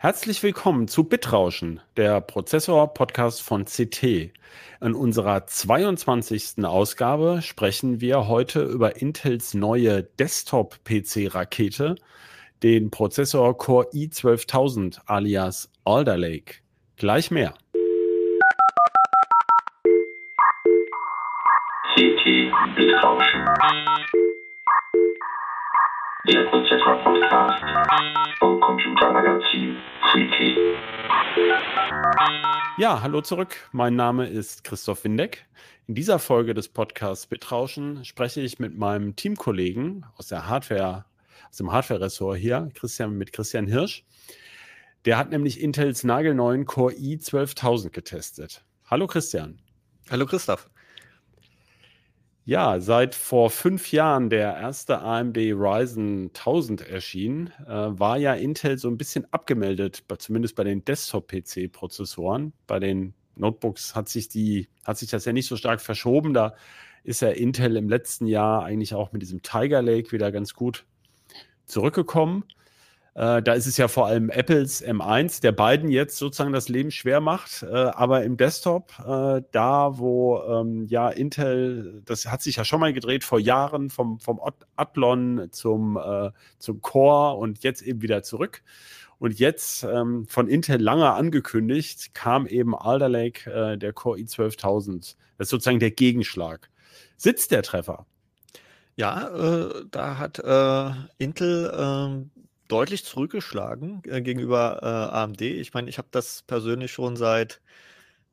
Herzlich willkommen zu Bitrauschen, der Prozessor-Podcast von CT. In unserer 22. Ausgabe sprechen wir heute über Intels neue Desktop-PC-Rakete, den Prozessor Core i12000 alias Alder Lake. Gleich mehr. CT Bitrauschen. Der Prozessor-Podcast vom Computermagazin CT. Ja, hallo zurück. Mein Name ist Christoph Windeck. In dieser Folge des Podcasts Bitrauschen spreche ich mit meinem Teamkollegen aus der Hardware, aus dem Hardware-Ressort hier, Christian, mit Christian Hirsch. Der hat nämlich Intels nagelneuen Core i12000 getestet. Hallo Christian. Hallo Christoph. Ja, seit vor fünf Jahren der erste AMD Ryzen 1000 erschien, äh, war ja Intel so ein bisschen abgemeldet, zumindest bei den Desktop-PC-Prozessoren. Bei den Notebooks hat sich, die, hat sich das ja nicht so stark verschoben. Da ist ja Intel im letzten Jahr eigentlich auch mit diesem Tiger Lake wieder ganz gut zurückgekommen. Äh, da ist es ja vor allem Apples M1, der beiden jetzt sozusagen das Leben schwer macht. Äh, aber im Desktop, äh, da wo ähm, ja Intel, das hat sich ja schon mal gedreht vor Jahren vom, vom Athlon zum, äh, zum Core und jetzt eben wieder zurück. Und jetzt ähm, von Intel lange angekündigt, kam eben Alder Lake, äh, der Core i12000. Das ist sozusagen der Gegenschlag. Sitzt der Treffer? Ja, da hat Intel ähm, deutlich zurückgeschlagen äh, gegenüber äh, AMD. Ich meine, ich habe das persönlich schon seit,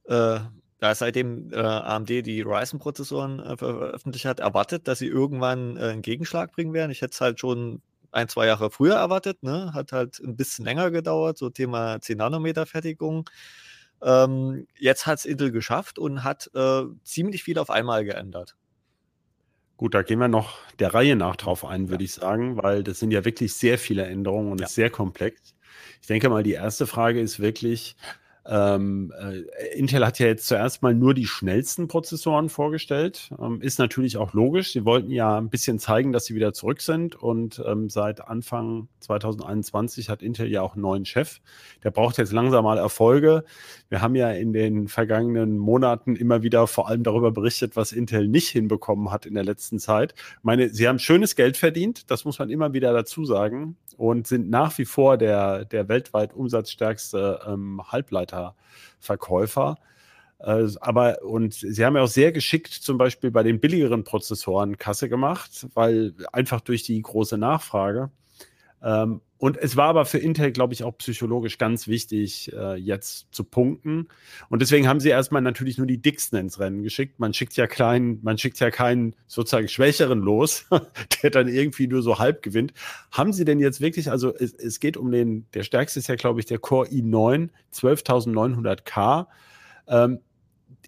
äh, seitdem äh, AMD die Ryzen-Prozessoren äh, veröffentlicht hat, erwartet, dass sie irgendwann äh, einen Gegenschlag bringen werden. Ich hätte es halt schon ein, zwei Jahre früher erwartet, ne? hat halt ein bisschen länger gedauert, so Thema 10-Nanometer-Fertigung. Ähm, jetzt hat es Intel geschafft und hat ziemlich viel auf einmal geändert. Gut, da gehen wir noch der Reihe nach drauf ein, würde ja. ich sagen, weil das sind ja wirklich sehr viele Änderungen und ja. ist sehr komplex. Ich denke mal, die erste Frage ist wirklich, ähm, äh, Intel hat ja jetzt zuerst mal nur die schnellsten Prozessoren vorgestellt. Ähm, ist natürlich auch logisch. Sie wollten ja ein bisschen zeigen, dass sie wieder zurück sind. Und ähm, seit Anfang 2021 hat Intel ja auch einen neuen Chef. Der braucht jetzt langsam mal Erfolge. Wir haben ja in den vergangenen Monaten immer wieder vor allem darüber berichtet, was Intel nicht hinbekommen hat in der letzten Zeit. Ich meine, sie haben schönes Geld verdient. Das muss man immer wieder dazu sagen und sind nach wie vor der, der weltweit umsatzstärkste ähm, Halbleiterverkäufer. Äh, aber und sie haben ja auch sehr geschickt zum Beispiel bei den billigeren Prozessoren Kasse gemacht, weil einfach durch die große Nachfrage. Ähm, und es war aber für Intel, glaube ich, auch psychologisch ganz wichtig, äh, jetzt zu punkten. Und deswegen haben sie erstmal natürlich nur die dicksten ins Rennen geschickt. Man schickt ja kleinen, man schickt ja keinen sozusagen Schwächeren los, der dann irgendwie nur so halb gewinnt. Haben sie denn jetzt wirklich, also es, es geht um den, der stärkste ist ja, glaube ich, der Core i9, 12900K. Ähm,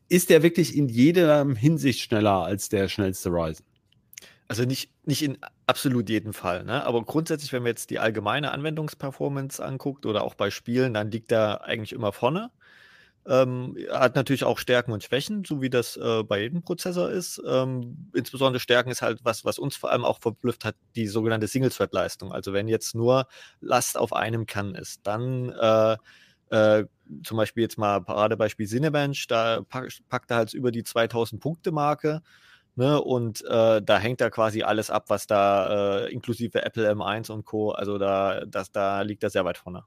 ist der wirklich in jeder Hinsicht schneller als der schnellste Ryzen? Also nicht, nicht in absolut jedem Fall, ne? Aber grundsätzlich, wenn man jetzt die allgemeine Anwendungsperformance anguckt oder auch bei Spielen, dann liegt er eigentlich immer vorne. Ähm, hat natürlich auch Stärken und Schwächen, so wie das äh, bei jedem Prozessor ist. Ähm, insbesondere Stärken ist halt was, was uns vor allem auch verblüfft hat, die sogenannte Single-Thread-Leistung. Also wenn jetzt nur Last auf einem Kern ist, dann äh, äh, zum Beispiel jetzt mal Paradebeispiel Cinebench, da pack, packt er halt über die 2000 Punkte Marke Ne, und äh, da hängt da quasi alles ab, was da äh, inklusive Apple M1 und Co. Also da, das, da liegt er sehr weit vorne.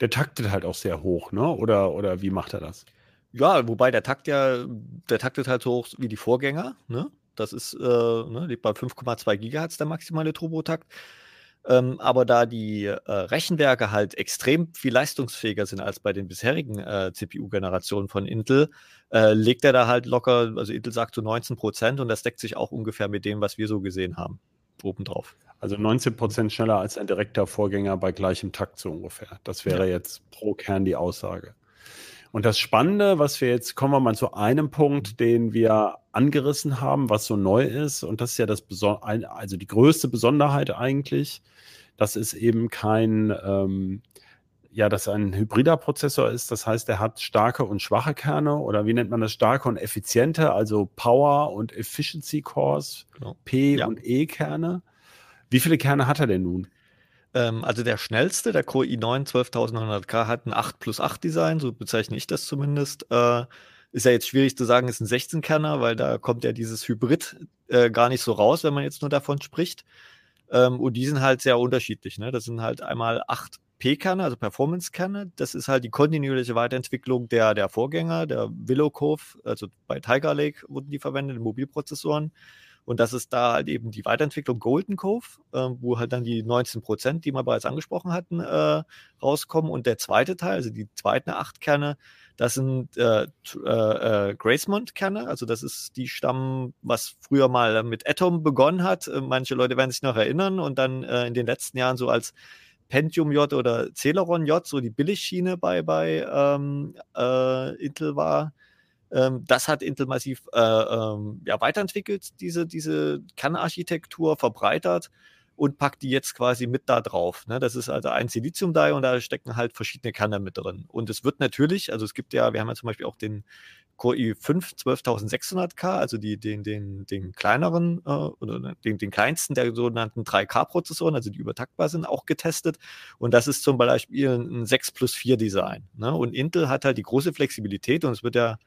Der taktet halt auch sehr hoch, ne? Oder, oder wie macht er das? Ja, wobei der Takt ja, der taktet halt so hoch wie die Vorgänger, ne? Das ist, äh, ne, liegt bei 5,2 Gigahertz der maximale Turbotakt. Ähm, aber da die äh, Rechenwerke halt extrem viel leistungsfähiger sind als bei den bisherigen äh, CPU-Generationen von Intel, äh, legt er da halt locker, also Intel sagt so 19 Prozent und das deckt sich auch ungefähr mit dem, was wir so gesehen haben, obendrauf. Also 19 Prozent schneller als ein direkter Vorgänger bei gleichem Takt so ungefähr. Das wäre ja. jetzt pro Kern die Aussage. Und das Spannende, was wir jetzt, kommen wir mal zu einem Punkt, den wir angerissen haben, was so neu ist. Und das ist ja das, also die größte Besonderheit eigentlich, dass es eben kein, ähm, ja, dass ein hybrider Prozessor ist. Das heißt, er hat starke und schwache Kerne oder wie nennt man das? Starke und effiziente, also Power und Efficiency Cores, genau. P- ja. und E-Kerne. Wie viele Kerne hat er denn nun? Ähm, also der schnellste, der Core i9 12900K, hat ein 8 plus 8 Design, so bezeichne ich das zumindest. Äh, ist ja jetzt schwierig zu sagen, ist ein 16-Kerner, weil da kommt ja dieses Hybrid äh, gar nicht so raus, wenn man jetzt nur davon spricht. Ähm, und die sind halt sehr unterschiedlich. Ne? Das sind halt einmal 8 P-Kerne, also Performance-Kerne. Das ist halt die kontinuierliche Weiterentwicklung der, der Vorgänger, der Willow Cove, also bei Tiger Lake wurden die verwendet, in Mobilprozessoren. Und das ist da halt eben die Weiterentwicklung Golden Cove, äh, wo halt dann die 19 Prozent, die wir bereits angesprochen hatten, äh, rauskommen. Und der zweite Teil, also die zweiten acht Kerne, das sind äh, äh, äh, Gracemont-Kerne. Also das ist die Stamm, was früher mal mit Atom begonnen hat. Äh, manche Leute werden sich noch erinnern und dann äh, in den letzten Jahren so als Pentium J oder Celeron J, so die Billigschiene bei, bei ähm, äh, Intel war. Ähm, das hat Intel massiv äh, ähm, ja, weiterentwickelt, diese, diese Kernarchitektur verbreitert und packt die jetzt quasi mit da drauf. Ne? Das ist also ein Silizium-Die und da stecken halt verschiedene Kerne mit drin. Und es wird natürlich, also es gibt ja, wir haben ja zum Beispiel auch den Core i5 12600K, also die, den, den, den kleineren äh, oder den, den kleinsten der sogenannten 3K-Prozessoren, also die übertaktbar sind, auch getestet. Und das ist zum Beispiel ein 6 plus 4 Design. Ne? Und Intel hat halt die große Flexibilität und es wird ja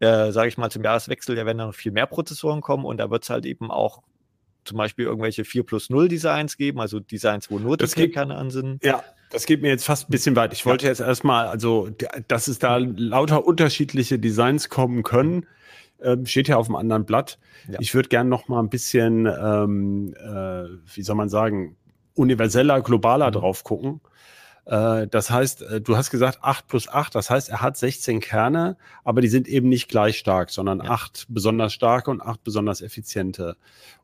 äh, sage ich mal, zum Jahreswechsel, ja werden dann noch viel mehr Prozessoren kommen und da wird es halt eben auch zum Beispiel irgendwelche 4 plus 0 Designs geben, also Designs, wo nur das Kerne an sind. Ja, das geht mir jetzt fast ein bisschen weit. Ich wollte ja. jetzt erstmal, also, dass es da lauter unterschiedliche Designs kommen können, äh, steht ja auf einem anderen Blatt. Ja. Ich würde gerne noch mal ein bisschen, ähm, äh, wie soll man sagen, universeller, globaler mhm. drauf gucken. Äh, das heißt, äh, du hast gesagt 8 plus 8, das heißt, er hat 16 Kerne, aber die sind eben nicht gleich stark, sondern ja. 8 besonders starke und 8 besonders effiziente.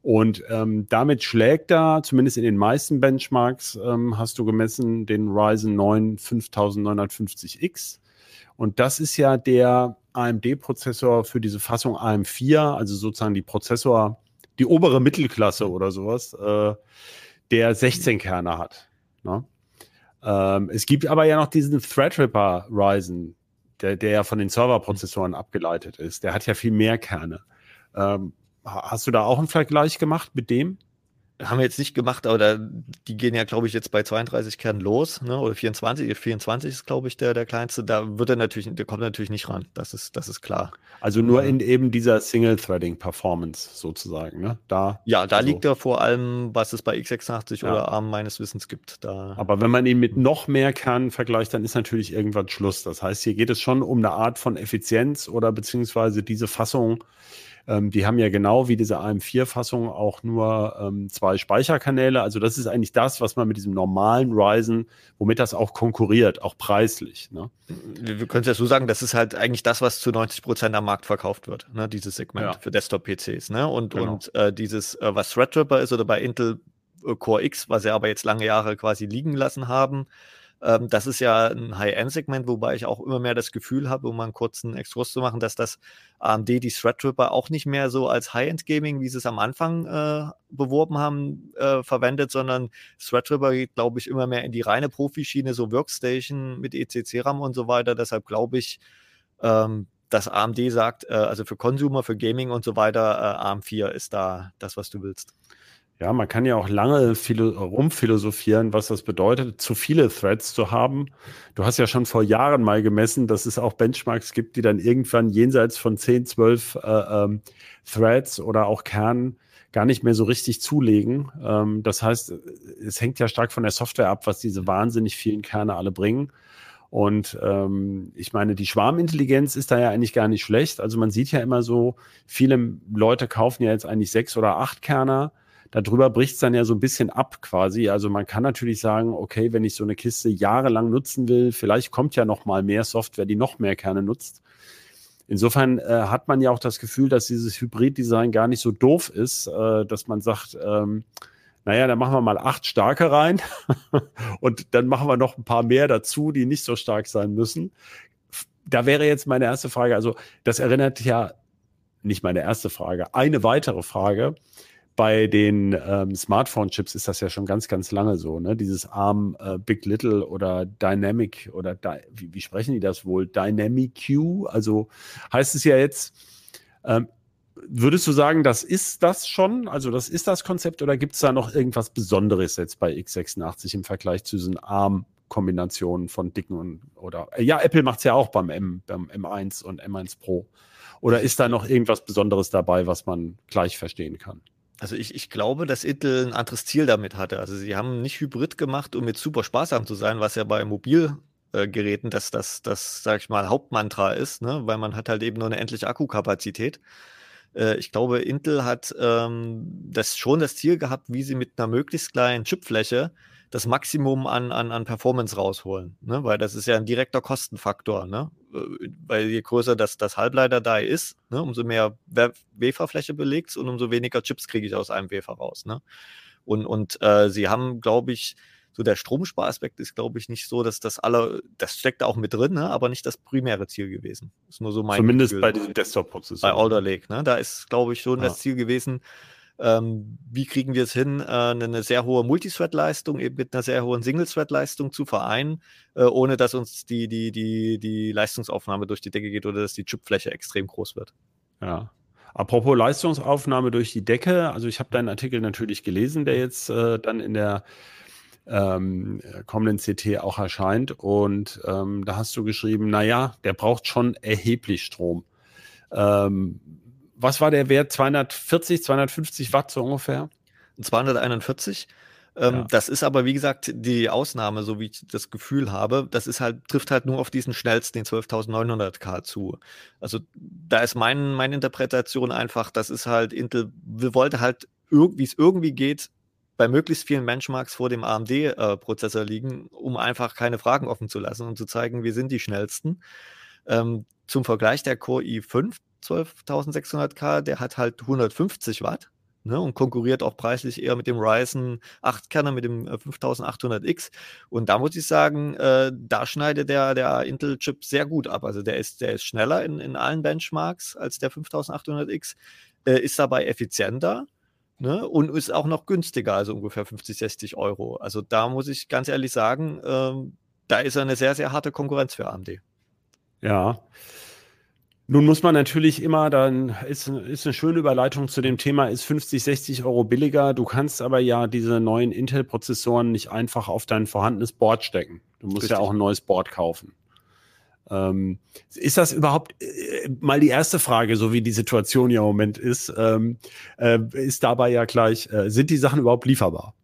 Und ähm, damit schlägt er, zumindest in den meisten Benchmarks, ähm, hast du gemessen, den Ryzen 9 5950X. Und das ist ja der AMD-Prozessor für diese Fassung AM4, also sozusagen die Prozessor, die obere Mittelklasse oder sowas, äh, der 16 Kerne hat. Ne? Ähm, es gibt aber ja noch diesen Threadripper Ryzen, der, der ja von den Serverprozessoren abgeleitet ist. Der hat ja viel mehr Kerne. Ähm, hast du da auch einen Vergleich gemacht mit dem? Haben wir jetzt nicht gemacht, aber da, die gehen ja, glaube ich, jetzt bei 32 Kernen los, ne? Oder 24, 24 ist, glaube ich, der, der kleinste. Da wird er natürlich, der kommt natürlich nicht ran. Das ist, das ist klar. Also nur in eben dieser Single-Threading-Performance sozusagen, ne? Da. Ja, da also. liegt er vor allem, was es bei x86 ja. oder ARM meines Wissens gibt. Da. Aber wenn man ihn mit noch mehr Kernen vergleicht, dann ist natürlich irgendwann Schluss. Das heißt, hier geht es schon um eine Art von Effizienz oder beziehungsweise diese Fassung ähm, die haben ja genau wie diese AM4-Fassung auch nur ähm, zwei Speicherkanäle. Also das ist eigentlich das, was man mit diesem normalen Ryzen, womit das auch konkurriert, auch preislich. Ne? Wir, wir können es ja so sagen, das ist halt eigentlich das, was zu 90 Prozent am Markt verkauft wird, ne? dieses Segment ja. für Desktop-PCs. Ne? Und, genau. und äh, dieses, äh, was Threadripper ist oder bei Intel äh, Core X, was sie aber jetzt lange Jahre quasi liegen lassen haben, ähm, das ist ja ein High-End-Segment, wobei ich auch immer mehr das Gefühl habe, um mal einen kurzen Exkurs zu machen, dass das AMD die Threadripper auch nicht mehr so als High-End-Gaming, wie sie es am Anfang äh, beworben haben, äh, verwendet, sondern Threadripper geht, glaube ich, immer mehr in die reine Profischiene, so Workstation mit ECC-RAM und so weiter. Deshalb glaube ich, ähm, dass AMD sagt, äh, also für Consumer, für Gaming und so weiter, äh, AM4 ist da das, was du willst. Ja, man kann ja auch lange rumphilosophieren, was das bedeutet, zu viele Threads zu haben. Du hast ja schon vor Jahren mal gemessen, dass es auch Benchmarks gibt, die dann irgendwann jenseits von 10, 12 äh, ähm, Threads oder auch Kernen gar nicht mehr so richtig zulegen. Ähm, das heißt, es hängt ja stark von der Software ab, was diese wahnsinnig vielen Kerne alle bringen. Und ähm, ich meine, die Schwarmintelligenz ist da ja eigentlich gar nicht schlecht. Also man sieht ja immer so, viele Leute kaufen ja jetzt eigentlich sechs oder acht Kerner darüber bricht es dann ja so ein bisschen ab quasi. Also man kann natürlich sagen, okay, wenn ich so eine Kiste jahrelang nutzen will, vielleicht kommt ja noch mal mehr Software, die noch mehr Kerne nutzt. Insofern äh, hat man ja auch das Gefühl, dass dieses Hybrid-Design gar nicht so doof ist, äh, dass man sagt, ähm, naja, dann machen wir mal acht starke rein und dann machen wir noch ein paar mehr dazu, die nicht so stark sein müssen. Da wäre jetzt meine erste Frage, also das erinnert ja nicht meine erste Frage, eine weitere Frage bei den ähm, Smartphone-Chips ist das ja schon ganz, ganz lange so, ne? Dieses ARM äh, Big Little oder Dynamic oder Di wie, wie, sprechen die das wohl? Dynamic Q, also heißt es ja jetzt, ähm, würdest du sagen, das ist das schon? Also das ist das Konzept oder gibt es da noch irgendwas Besonderes jetzt bei x86 im Vergleich zu diesen ARM-Kombinationen von dicken und oder äh, ja, Apple macht es ja auch beim M, beim M1 und M1 Pro. Oder ist da noch irgendwas Besonderes dabei, was man gleich verstehen kann? Also ich, ich glaube, dass Intel ein anderes Ziel damit hatte. Also sie haben nicht Hybrid gemacht, um jetzt super sparsam zu sein, was ja bei Mobilgeräten das, das, das, sag ich mal, Hauptmantra ist, ne? weil man hat halt eben nur eine endliche Akkukapazität. Äh, ich glaube, Intel hat ähm, das schon das Ziel gehabt, wie sie mit einer möglichst kleinen Chipfläche das Maximum an, an, an Performance rausholen. Ne? Weil das ist ja ein direkter Kostenfaktor. Ne? Äh, weil je größer das, das Halbleiter-Die ist, ne? umso mehr Waferfläche belegt und umso weniger Chips kriege ich aus einem Wafer raus. Ne? Und, und äh, sie haben, glaube ich, so der Stromsparaspekt ist, glaube ich, nicht so, dass das alle, das steckt auch mit drin, ne? aber nicht das primäre Ziel gewesen. Ist nur so mein Zumindest Gefühl. bei diesem Desktop-Prozessor. Bei Alder Lake, ne? Da ist, glaube ich, schon ja. das Ziel gewesen, ähm, wie kriegen wir es hin, äh, eine sehr hohe Multithread-Leistung eben mit einer sehr hohen Single-Thread-Leistung zu vereinen, äh, ohne dass uns die, die, die, die Leistungsaufnahme durch die Decke geht oder dass die Chipfläche extrem groß wird. Ja. Apropos Leistungsaufnahme durch die Decke, also ich habe deinen Artikel natürlich gelesen, der jetzt äh, dann in der ähm, kommenden CT auch erscheint. Und ähm, da hast du geschrieben, naja, der braucht schon erheblich Strom. Ähm, was war der Wert? 240, 250 Watt so ungefähr? 241. Ähm, ja. Das ist aber, wie gesagt, die Ausnahme, so wie ich das Gefühl habe. Das ist halt, trifft halt nur auf diesen schnellsten, den 12.900 K zu. Also da ist mein, meine Interpretation einfach, das ist halt Intel, wir wollten halt, wie es irgendwie geht, bei möglichst vielen Benchmarks vor dem AMD-Prozessor äh, liegen, um einfach keine Fragen offen zu lassen und zu zeigen, wir sind die schnellsten. Ähm, zum Vergleich der Core i5 12600K, der hat halt 150 Watt ne, und konkurriert auch preislich eher mit dem Ryzen 8-Kerner, mit dem 5800X. Äh, und da muss ich sagen, äh, da schneidet der, der Intel-Chip sehr gut ab. Also der ist, der ist schneller in, in allen Benchmarks als der 5800X, äh, ist dabei effizienter Ne? Und ist auch noch günstiger, also ungefähr 50, 60 Euro. Also da muss ich ganz ehrlich sagen, ähm, da ist eine sehr, sehr harte Konkurrenz für AMD. Ja. Nun muss man natürlich immer, dann ist, ist eine schöne Überleitung zu dem Thema, ist 50, 60 Euro billiger. Du kannst aber ja diese neuen Intel-Prozessoren nicht einfach auf dein vorhandenes Board stecken. Du musst Richtig. ja auch ein neues Board kaufen. Ähm, ist das überhaupt äh, mal die erste Frage, so wie die Situation ja im Moment ist, ähm, äh, ist dabei ja gleich, äh, sind die Sachen überhaupt lieferbar?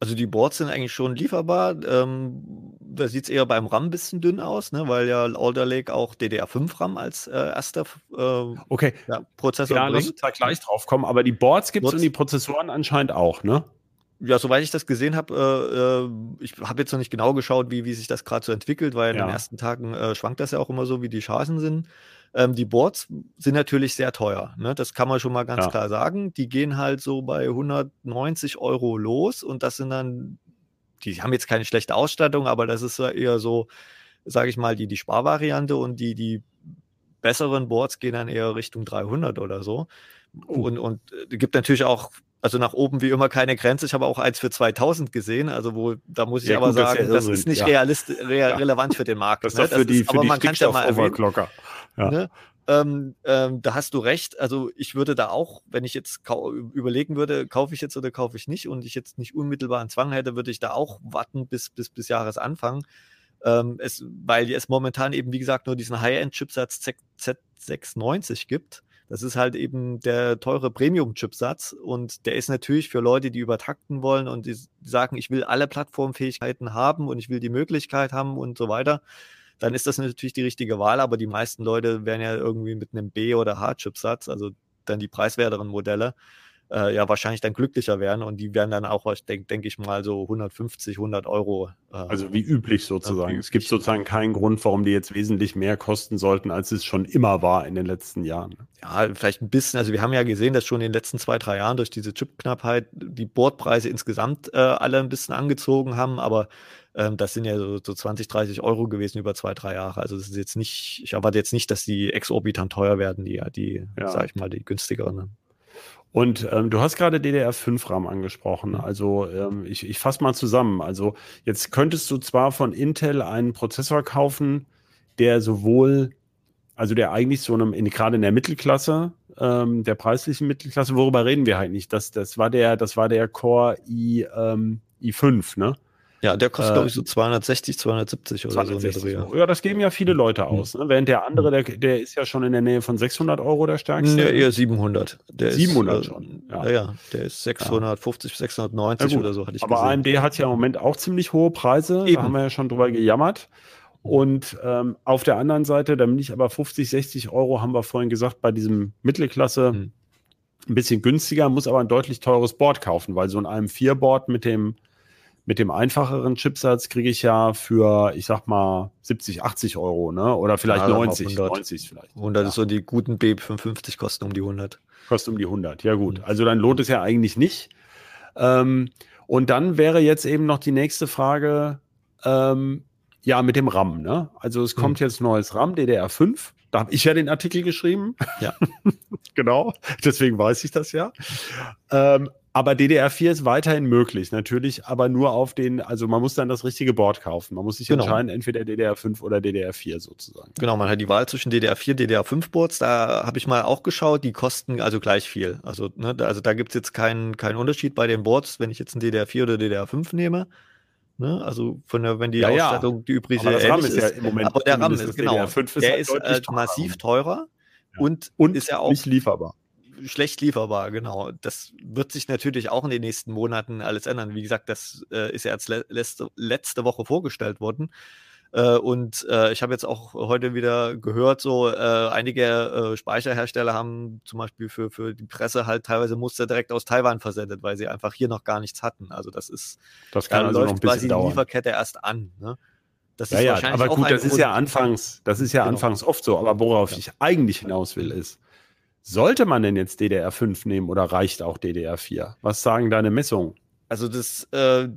Also die Boards sind eigentlich schon lieferbar. Ähm, da sieht es eher beim RAM ein bisschen dünn aus, ne, weil ja Alder Lake auch DDR5 RAM als äh, erster äh, okay. ja, Prozessor ja, bringt. Ja, gleich drauf kommen, aber die Boards gibt es und die Prozessoren anscheinend auch, ne? Ja, soweit ich das gesehen habe, äh, äh, ich habe jetzt noch nicht genau geschaut, wie, wie sich das gerade so entwickelt, weil ja. in den ersten Tagen äh, schwankt das ja auch immer so, wie die Chancen sind. Ähm, die Boards sind natürlich sehr teuer, ne? das kann man schon mal ganz ja. klar sagen. Die gehen halt so bei 190 Euro los und das sind dann, die haben jetzt keine schlechte Ausstattung, aber das ist eher so, sage ich mal, die, die Sparvariante und die, die besseren Boards gehen dann eher Richtung 300 oder so. Oh. Und, und äh, gibt natürlich auch also nach oben wie immer keine Grenze. Ich habe auch eins für 2000 gesehen, also wo da muss ich ja, aber gut, sagen, das, ja das ist nicht ja. realist, re ja. relevant für den Markt. Das ist ne? für die, ist, für aber die man kann ja mal erwähnen. Ne? Ähm, ähm, da hast du recht. Also ich würde da auch, wenn ich jetzt überlegen würde, kaufe ich jetzt oder kaufe ich nicht und ich jetzt nicht unmittelbar einen Zwang hätte, würde ich da auch warten bis, bis, bis Jahresanfang. Ähm, es, weil es momentan eben, wie gesagt, nur diesen High-End-Chipsatz Z690 gibt. Das ist halt eben der teure Premium-Chipsatz und der ist natürlich für Leute, die übertakten wollen und die sagen, ich will alle Plattformfähigkeiten haben und ich will die Möglichkeit haben und so weiter. Dann ist das natürlich die richtige Wahl, aber die meisten Leute werden ja irgendwie mit einem B- oder H-Chipsatz, also dann die preiswerteren Modelle, äh, ja wahrscheinlich dann glücklicher werden und die werden dann auch, denke denk ich mal, so 150, 100 Euro. Äh, also wie üblich sozusagen. Üblich. Es gibt sozusagen keinen Grund, warum die jetzt wesentlich mehr kosten sollten, als es schon immer war in den letzten Jahren. Ja, vielleicht ein bisschen. Also wir haben ja gesehen, dass schon in den letzten zwei, drei Jahren durch diese Chipknappheit die Bordpreise insgesamt äh, alle ein bisschen angezogen haben, aber ähm, das sind ja so, so 20, 30 Euro gewesen über zwei, drei Jahre. Also das ist jetzt nicht, ich erwarte jetzt nicht, dass die exorbitant teuer werden, die, die, ja. sag ich mal, die günstigeren. Und ähm, du hast gerade DDR5-RAM angesprochen. Mhm. Also ähm, ich, ich fasse mal zusammen. Also jetzt könntest du zwar von Intel einen Prozessor kaufen, der sowohl, also der eigentlich so einem, in, gerade in der Mittelklasse, ähm, der preislichen Mittelklasse. Worüber reden wir eigentlich? Das, das war der, das war der Core i, ähm, i5, ne? Ja, der kostet, äh, glaube ich, so 260, 270 oder 260 so. Ja, das geben ja viele Leute hm. aus. Ne? Während der andere, der, der ist ja schon in der Nähe von 600 Euro der stärkste. Nee, eher 700. Der 700 ist, äh, schon. Ja. ja, der ist 650, ja. 690 oder so, hatte ich Aber gesehen. AMD hat ja im Moment auch ziemlich hohe Preise. Eben. Da haben wir ja schon drüber gejammert. Und ähm, auf der anderen Seite, da bin ich aber 50, 60 Euro, haben wir vorhin gesagt, bei diesem Mittelklasse hm. ein bisschen günstiger, muss aber ein deutlich teures Board kaufen, weil so ein AM4-Board mit dem mit dem einfacheren Chipsatz kriege ich ja für, ich sag mal, 70, 80 Euro, ne? Oder vielleicht ja, 90, 100. 90 vielleicht. 100 ja. ist so die guten B55 kosten um die 100. Kosten um die 100, ja gut. Mhm. Also dann lohnt es ja eigentlich nicht. Ähm, und dann wäre jetzt eben noch die nächste Frage, ähm, ja, mit dem RAM, ne? Also es kommt mhm. jetzt neues RAM, DDR5. Da habe ich ja den Artikel geschrieben. Ja. genau. Deswegen weiß ich das ja. Ähm, aber DDR4 ist weiterhin möglich, natürlich, aber nur auf den, also man muss dann das richtige Board kaufen. Man muss sich genau. entscheiden, entweder DDR5 oder DDR4 sozusagen. Genau, man hat die Wahl zwischen DDR4, DDR5 Boards. Da habe ich mal auch geschaut, die kosten also gleich viel. Also, ne, also da gibt es jetzt keinen keinen Unterschied bei den Boards, wenn ich jetzt ein DDR4 oder DDR5 nehme. Ne? Also von der, wenn die ja, Ausstattung ja. die übrige aber RAM ist, ja im Moment aber der RAM ist genau, ist der halt ist äh, massiv teurer ja. und, und ist ja auch nicht lieferbar schlecht lieferbar, genau. Das wird sich natürlich auch in den nächsten Monaten alles ändern. Wie gesagt, das äh, ist ja jetzt le letzte, letzte Woche vorgestellt worden. Äh, und äh, ich habe jetzt auch heute wieder gehört, so äh, einige äh, Speicherhersteller haben zum Beispiel für, für die Presse halt teilweise Muster direkt aus Taiwan versendet, weil sie einfach hier noch gar nichts hatten. Also das ist, das kann da also läuft quasi dauern. die Lieferkette erst an. Ne? Das ja, ja, aber gut, das ist ja anfangs, das ist ja genau. anfangs oft so. Aber worauf ja. ich eigentlich hinaus will, ist, sollte man denn jetzt DDR5 nehmen oder reicht auch DDR4? Was sagen deine Messungen? Also das äh,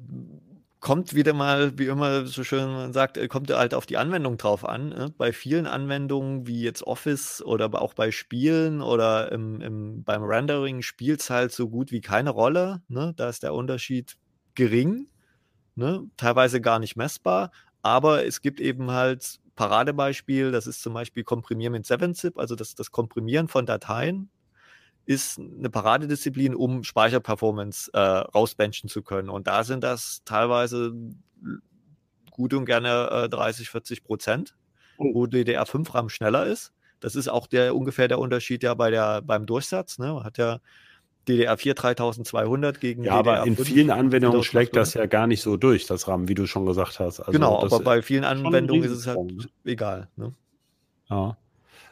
kommt wieder mal, wie immer so schön man sagt, äh, kommt halt auf die Anwendung drauf an. Ne? Bei vielen Anwendungen wie jetzt Office oder auch bei Spielen oder im, im, beim Rendering spielt es halt so gut wie keine Rolle. Ne? Da ist der Unterschied gering, ne? teilweise gar nicht messbar. Aber es gibt eben halt Paradebeispiel, das ist zum Beispiel Komprimieren mit 7-Zip, also das, das Komprimieren von Dateien ist eine Paradedisziplin, um Speicherperformance äh, rausbenchen zu können. Und da sind das teilweise gut und gerne äh, 30, 40 Prozent, oh. wo DDR5-RAM schneller ist. Das ist auch der ungefähr der Unterschied ja bei der, beim Durchsatz. Ne? Man hat ja DDR4 3200 gegen ja, DDR5. aber in vielen Anwendungen schlägt das ja gar nicht so durch, das RAM, wie du schon gesagt hast. Also genau, aber bei vielen Anwendungen ist es halt ne? egal. Ne? Ja.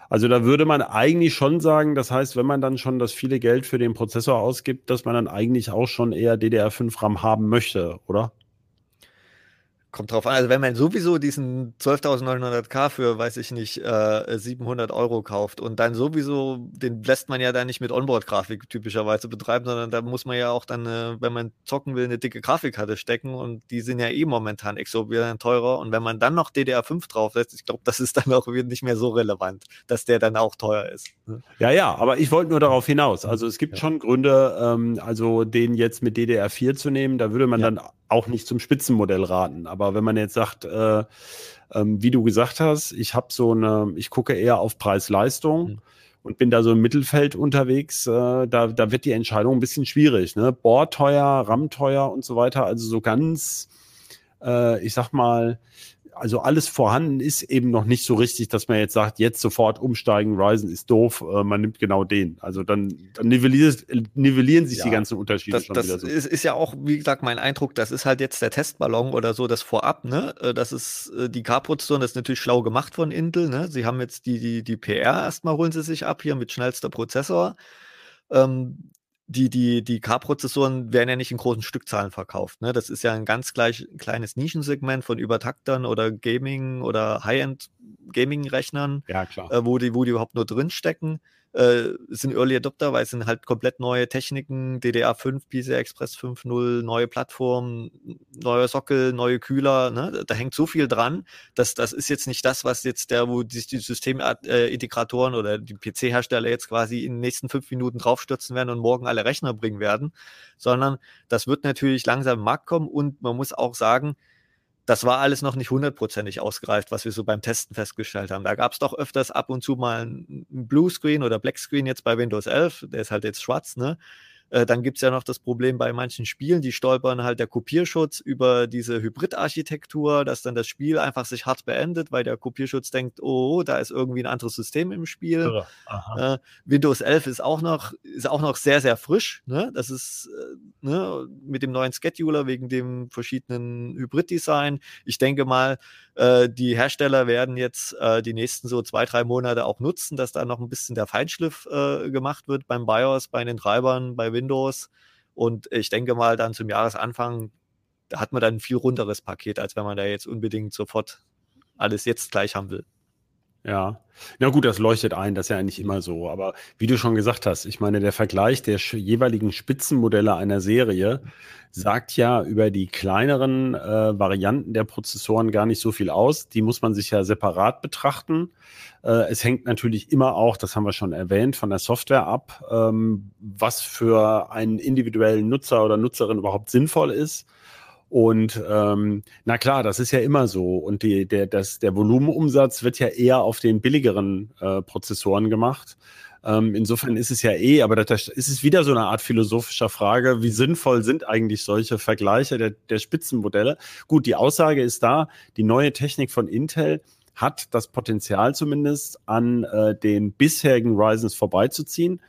Also da würde man eigentlich schon sagen, das heißt, wenn man dann schon das viele Geld für den Prozessor ausgibt, dass man dann eigentlich auch schon eher DDR5 RAM haben möchte, oder? Kommt drauf an, also wenn man sowieso diesen 12.900K für, weiß ich nicht, äh, 700 Euro kauft und dann sowieso, den lässt man ja dann nicht mit Onboard-Grafik typischerweise betreiben, sondern da muss man ja auch dann, äh, wenn man zocken will, eine dicke Grafikkarte stecken und die sind ja eh momentan exorbitant teurer und wenn man dann noch DDR5 draufsetzt, ich glaube, das ist dann auch nicht mehr so relevant, dass der dann auch teuer ist. Ne? Ja, ja, aber ich wollte nur darauf hinaus. Also es gibt ja. schon Gründe, ähm, also den jetzt mit DDR4 zu nehmen, da würde man ja. dann auch nicht zum Spitzenmodell raten. Aber wenn man jetzt sagt, äh, ähm, wie du gesagt hast, ich habe so eine, ich gucke eher auf Preis-Leistung mhm. und bin da so im Mittelfeld unterwegs, äh, da, da wird die Entscheidung ein bisschen schwierig. Ne? Board teuer, RAM teuer und so weiter. Also so ganz, äh, ich sag mal, also alles vorhanden ist eben noch nicht so richtig, dass man jetzt sagt, jetzt sofort umsteigen, Ryzen ist doof, äh, man nimmt genau den. Also dann, dann nivellieren sich ja, die ganzen Unterschiede das, schon das wieder so. Ist, ist ja auch, wie gesagt, mein Eindruck, das ist halt jetzt der Testballon oder so, das vorab, ne? Äh, das ist äh, die K-Prozessoren, das ist natürlich schlau gemacht von Intel, ne? Sie haben jetzt die, die, die PR erstmal holen sie sich ab hier mit schnellster Prozessor. Ähm, die, die, die K-Prozessoren werden ja nicht in großen Stückzahlen verkauft. Ne? Das ist ja ein ganz gleich, kleines Nischensegment von Übertaktern oder Gaming oder High-End-Gaming-Rechnern, ja, klar. Äh, wo, die, wo die überhaupt nur drin stecken äh, sind Early Adopter, weil es sind halt komplett neue Techniken, DDR5, PCI Express 5.0, neue Plattformen, neue Sockel, neue Kühler, ne? da hängt so viel dran, dass das ist jetzt nicht das, was jetzt der, wo die, die Systemintegratoren oder die PC-Hersteller jetzt quasi in den nächsten fünf Minuten draufstürzen werden und morgen alle Rechner bringen werden, sondern das wird natürlich langsam im Markt kommen und man muss auch sagen, das war alles noch nicht hundertprozentig ausgereift, was wir so beim Testen festgestellt haben. Da gab es doch öfters ab und zu mal ein Bluescreen oder Blackscreen jetzt bei Windows 11, der ist halt jetzt schwarz, ne? Äh, dann gibt es ja noch das Problem bei manchen Spielen, die stolpern halt der Kopierschutz über diese Hybridarchitektur, dass dann das Spiel einfach sich hart beendet, weil der Kopierschutz denkt, oh, da ist irgendwie ein anderes System im Spiel. Äh, Windows 11 ist auch noch, ist auch noch sehr, sehr frisch. Ne? Das ist äh, ne, mit dem neuen Scheduler wegen dem verschiedenen Hybrid-Design. Ich denke mal, äh, die Hersteller werden jetzt äh, die nächsten so zwei, drei Monate auch nutzen, dass da noch ein bisschen der Feinschliff äh, gemacht wird beim BIOS, bei den Treibern, bei Windows. Und ich denke mal, dann zum Jahresanfang, hat man dann ein viel runderes Paket, als wenn man da jetzt unbedingt sofort alles jetzt gleich haben will. Ja, na gut, das leuchtet ein, das ist ja eigentlich immer so. Aber wie du schon gesagt hast, ich meine, der Vergleich der jeweiligen Spitzenmodelle einer Serie sagt ja über die kleineren äh, Varianten der Prozessoren gar nicht so viel aus. Die muss man sich ja separat betrachten. Äh, es hängt natürlich immer auch, das haben wir schon erwähnt, von der Software ab, ähm, was für einen individuellen Nutzer oder Nutzerin überhaupt sinnvoll ist. Und ähm, na klar, das ist ja immer so. Und die, der, das, der Volumenumsatz wird ja eher auf den billigeren äh, Prozessoren gemacht. Ähm, insofern ist es ja eh, aber das, ist es wieder so eine Art philosophischer Frage, wie sinnvoll sind eigentlich solche Vergleiche der, der Spitzenmodelle? Gut, die Aussage ist da, die neue Technik von Intel hat das Potenzial zumindest an äh, den bisherigen Ryzens vorbeizuziehen.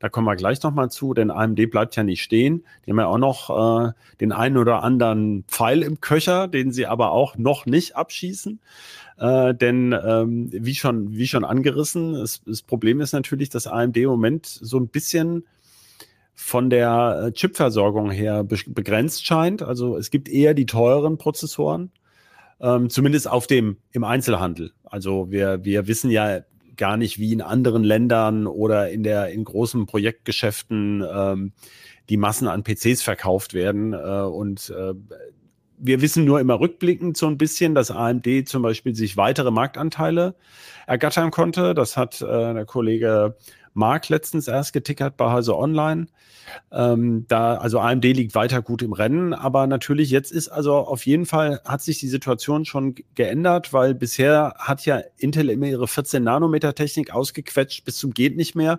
Da kommen wir gleich nochmal zu, denn AMD bleibt ja nicht stehen. Die haben ja auch noch äh, den einen oder anderen Pfeil im Köcher, den sie aber auch noch nicht abschießen. Äh, denn ähm, wie, schon, wie schon angerissen, es, das Problem ist natürlich, dass AMD im Moment so ein bisschen von der äh, Chipversorgung her be begrenzt scheint. Also es gibt eher die teuren Prozessoren, ähm, zumindest auf dem im Einzelhandel. Also wir, wir wissen ja gar nicht wie in anderen Ländern oder in der in großen Projektgeschäften ähm, die Massen an PCs verkauft werden. Äh, und äh, wir wissen nur immer rückblickend so ein bisschen, dass AMD zum Beispiel sich weitere Marktanteile ergattern konnte. Das hat äh, der Kollege Mark letztens erst getickert bei Heise Online. Ähm, da, also AMD liegt weiter gut im Rennen, aber natürlich jetzt ist also auf jeden Fall hat sich die Situation schon geändert, weil bisher hat ja Intel immer ihre 14 Nanometer Technik ausgequetscht bis zum geht nicht mehr.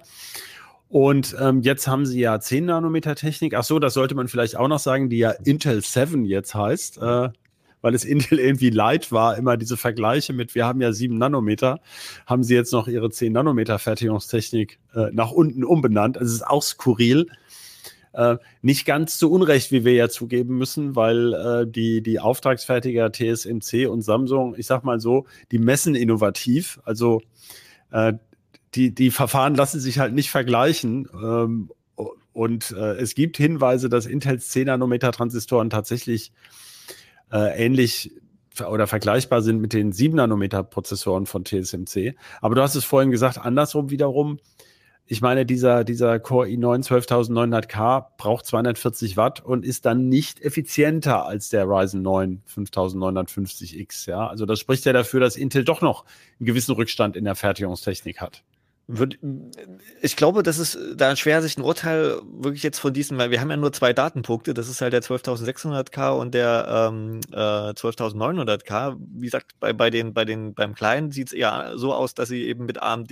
Und ähm, jetzt haben sie ja 10 Nanometer Technik. Ach so, das sollte man vielleicht auch noch sagen, die ja Intel 7 jetzt heißt. Äh, weil es Intel irgendwie leid war, immer diese Vergleiche mit, wir haben ja sieben Nanometer, haben sie jetzt noch ihre zehn Nanometer Fertigungstechnik äh, nach unten umbenannt. Also es ist auch skurril. Äh, nicht ganz zu Unrecht, wie wir ja zugeben müssen, weil äh, die, die Auftragsfertiger TSMC und Samsung, ich sag mal so, die messen innovativ. Also äh, die, die Verfahren lassen sich halt nicht vergleichen. Ähm, und äh, es gibt Hinweise, dass Intels 10 Nanometer Transistoren tatsächlich äh, ähnlich oder vergleichbar sind mit den 7 Nanometer Prozessoren von TSMC. Aber du hast es vorhin gesagt, andersrum wiederum. Ich meine, dieser, dieser Core i9 12900K braucht 240 Watt und ist dann nicht effizienter als der Ryzen 9 5950X. Ja, also das spricht ja dafür, dass Intel doch noch einen gewissen Rückstand in der Fertigungstechnik hat. Ich glaube, das ist da schwer, sich ein Urteil wirklich jetzt von diesem, weil wir haben ja nur zwei Datenpunkte, das ist halt der 12.600K und der ähm, äh, 12.900K. Wie gesagt, bei, bei den, bei den, beim Kleinen sieht es eher so aus, dass sie eben mit AMD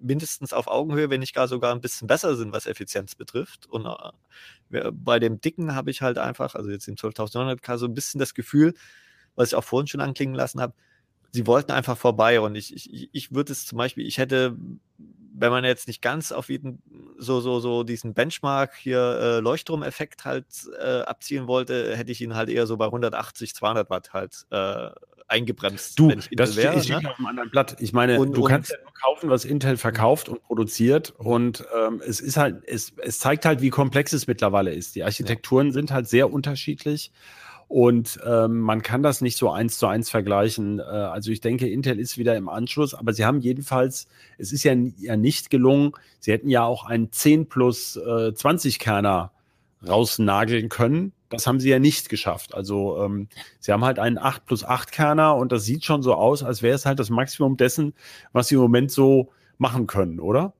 mindestens auf Augenhöhe, wenn nicht gar sogar ein bisschen besser sind, was Effizienz betrifft. Und äh, bei dem Dicken habe ich halt einfach, also jetzt dem 12.900K, so ein bisschen das Gefühl, was ich auch vorhin schon anklingen lassen habe, sie wollten einfach vorbei und ich, ich, ich würde es zum Beispiel, ich hätte, wenn man jetzt nicht ganz auf jeden, so, so, so diesen Benchmark hier äh, Leuchtturm-Effekt halt äh, abzielen wollte, hätte ich ihn halt eher so bei 180, 200 Watt halt äh, eingebremst. Du, das wäre, ich ne? auf einem anderen Blatt. Ich meine, und, du und, kannst ja nur kaufen, was Intel verkauft und produziert und ähm, es ist halt, es, es zeigt halt, wie komplex es mittlerweile ist. Die Architekturen ja. sind halt sehr unterschiedlich und ähm, man kann das nicht so eins zu eins vergleichen. Äh, also ich denke, Intel ist wieder im Anschluss, aber sie haben jedenfalls, es ist ja, ja nicht gelungen, sie hätten ja auch einen 10 plus äh, 20 Kerner rausnageln können. Das haben sie ja nicht geschafft. Also ähm, sie haben halt einen 8 plus 8 Kerner und das sieht schon so aus, als wäre es halt das Maximum dessen, was sie im Moment so machen können, oder?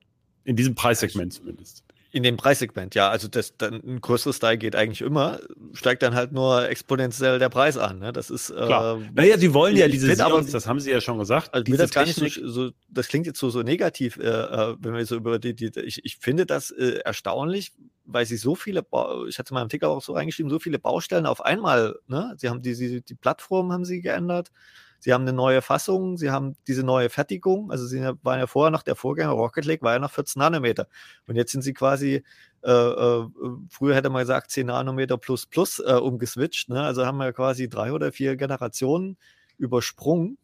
In diesem Preissegment zumindest. In dem Preissegment, ja. Also das, dann ein größeres Style geht eigentlich immer, steigt dann halt nur exponentiell der Preis an. Ne? Das ist klar. Äh, naja, sie wollen ja diese Sions, aber, das haben sie ja schon gesagt. Also diese das gar nicht so, so, das klingt jetzt so, so negativ, äh, äh, wenn wir so über die, die ich, ich finde das äh, erstaunlich, weil sie so viele, ba ich hatte mal im Artikel auch so reingeschrieben, so viele Baustellen auf einmal, ne? Sie haben die, die, die Plattform haben sie geändert, Sie haben eine neue Fassung, sie haben diese neue Fertigung. Also sie waren ja vorher noch der Vorgänger Rocket League, war ja noch 14 Nanometer. Und jetzt sind sie quasi, äh, äh, früher hätte man gesagt 10 Nanometer plus plus äh, umgeswitcht. Ne? Also haben wir quasi drei oder vier Generationen übersprungen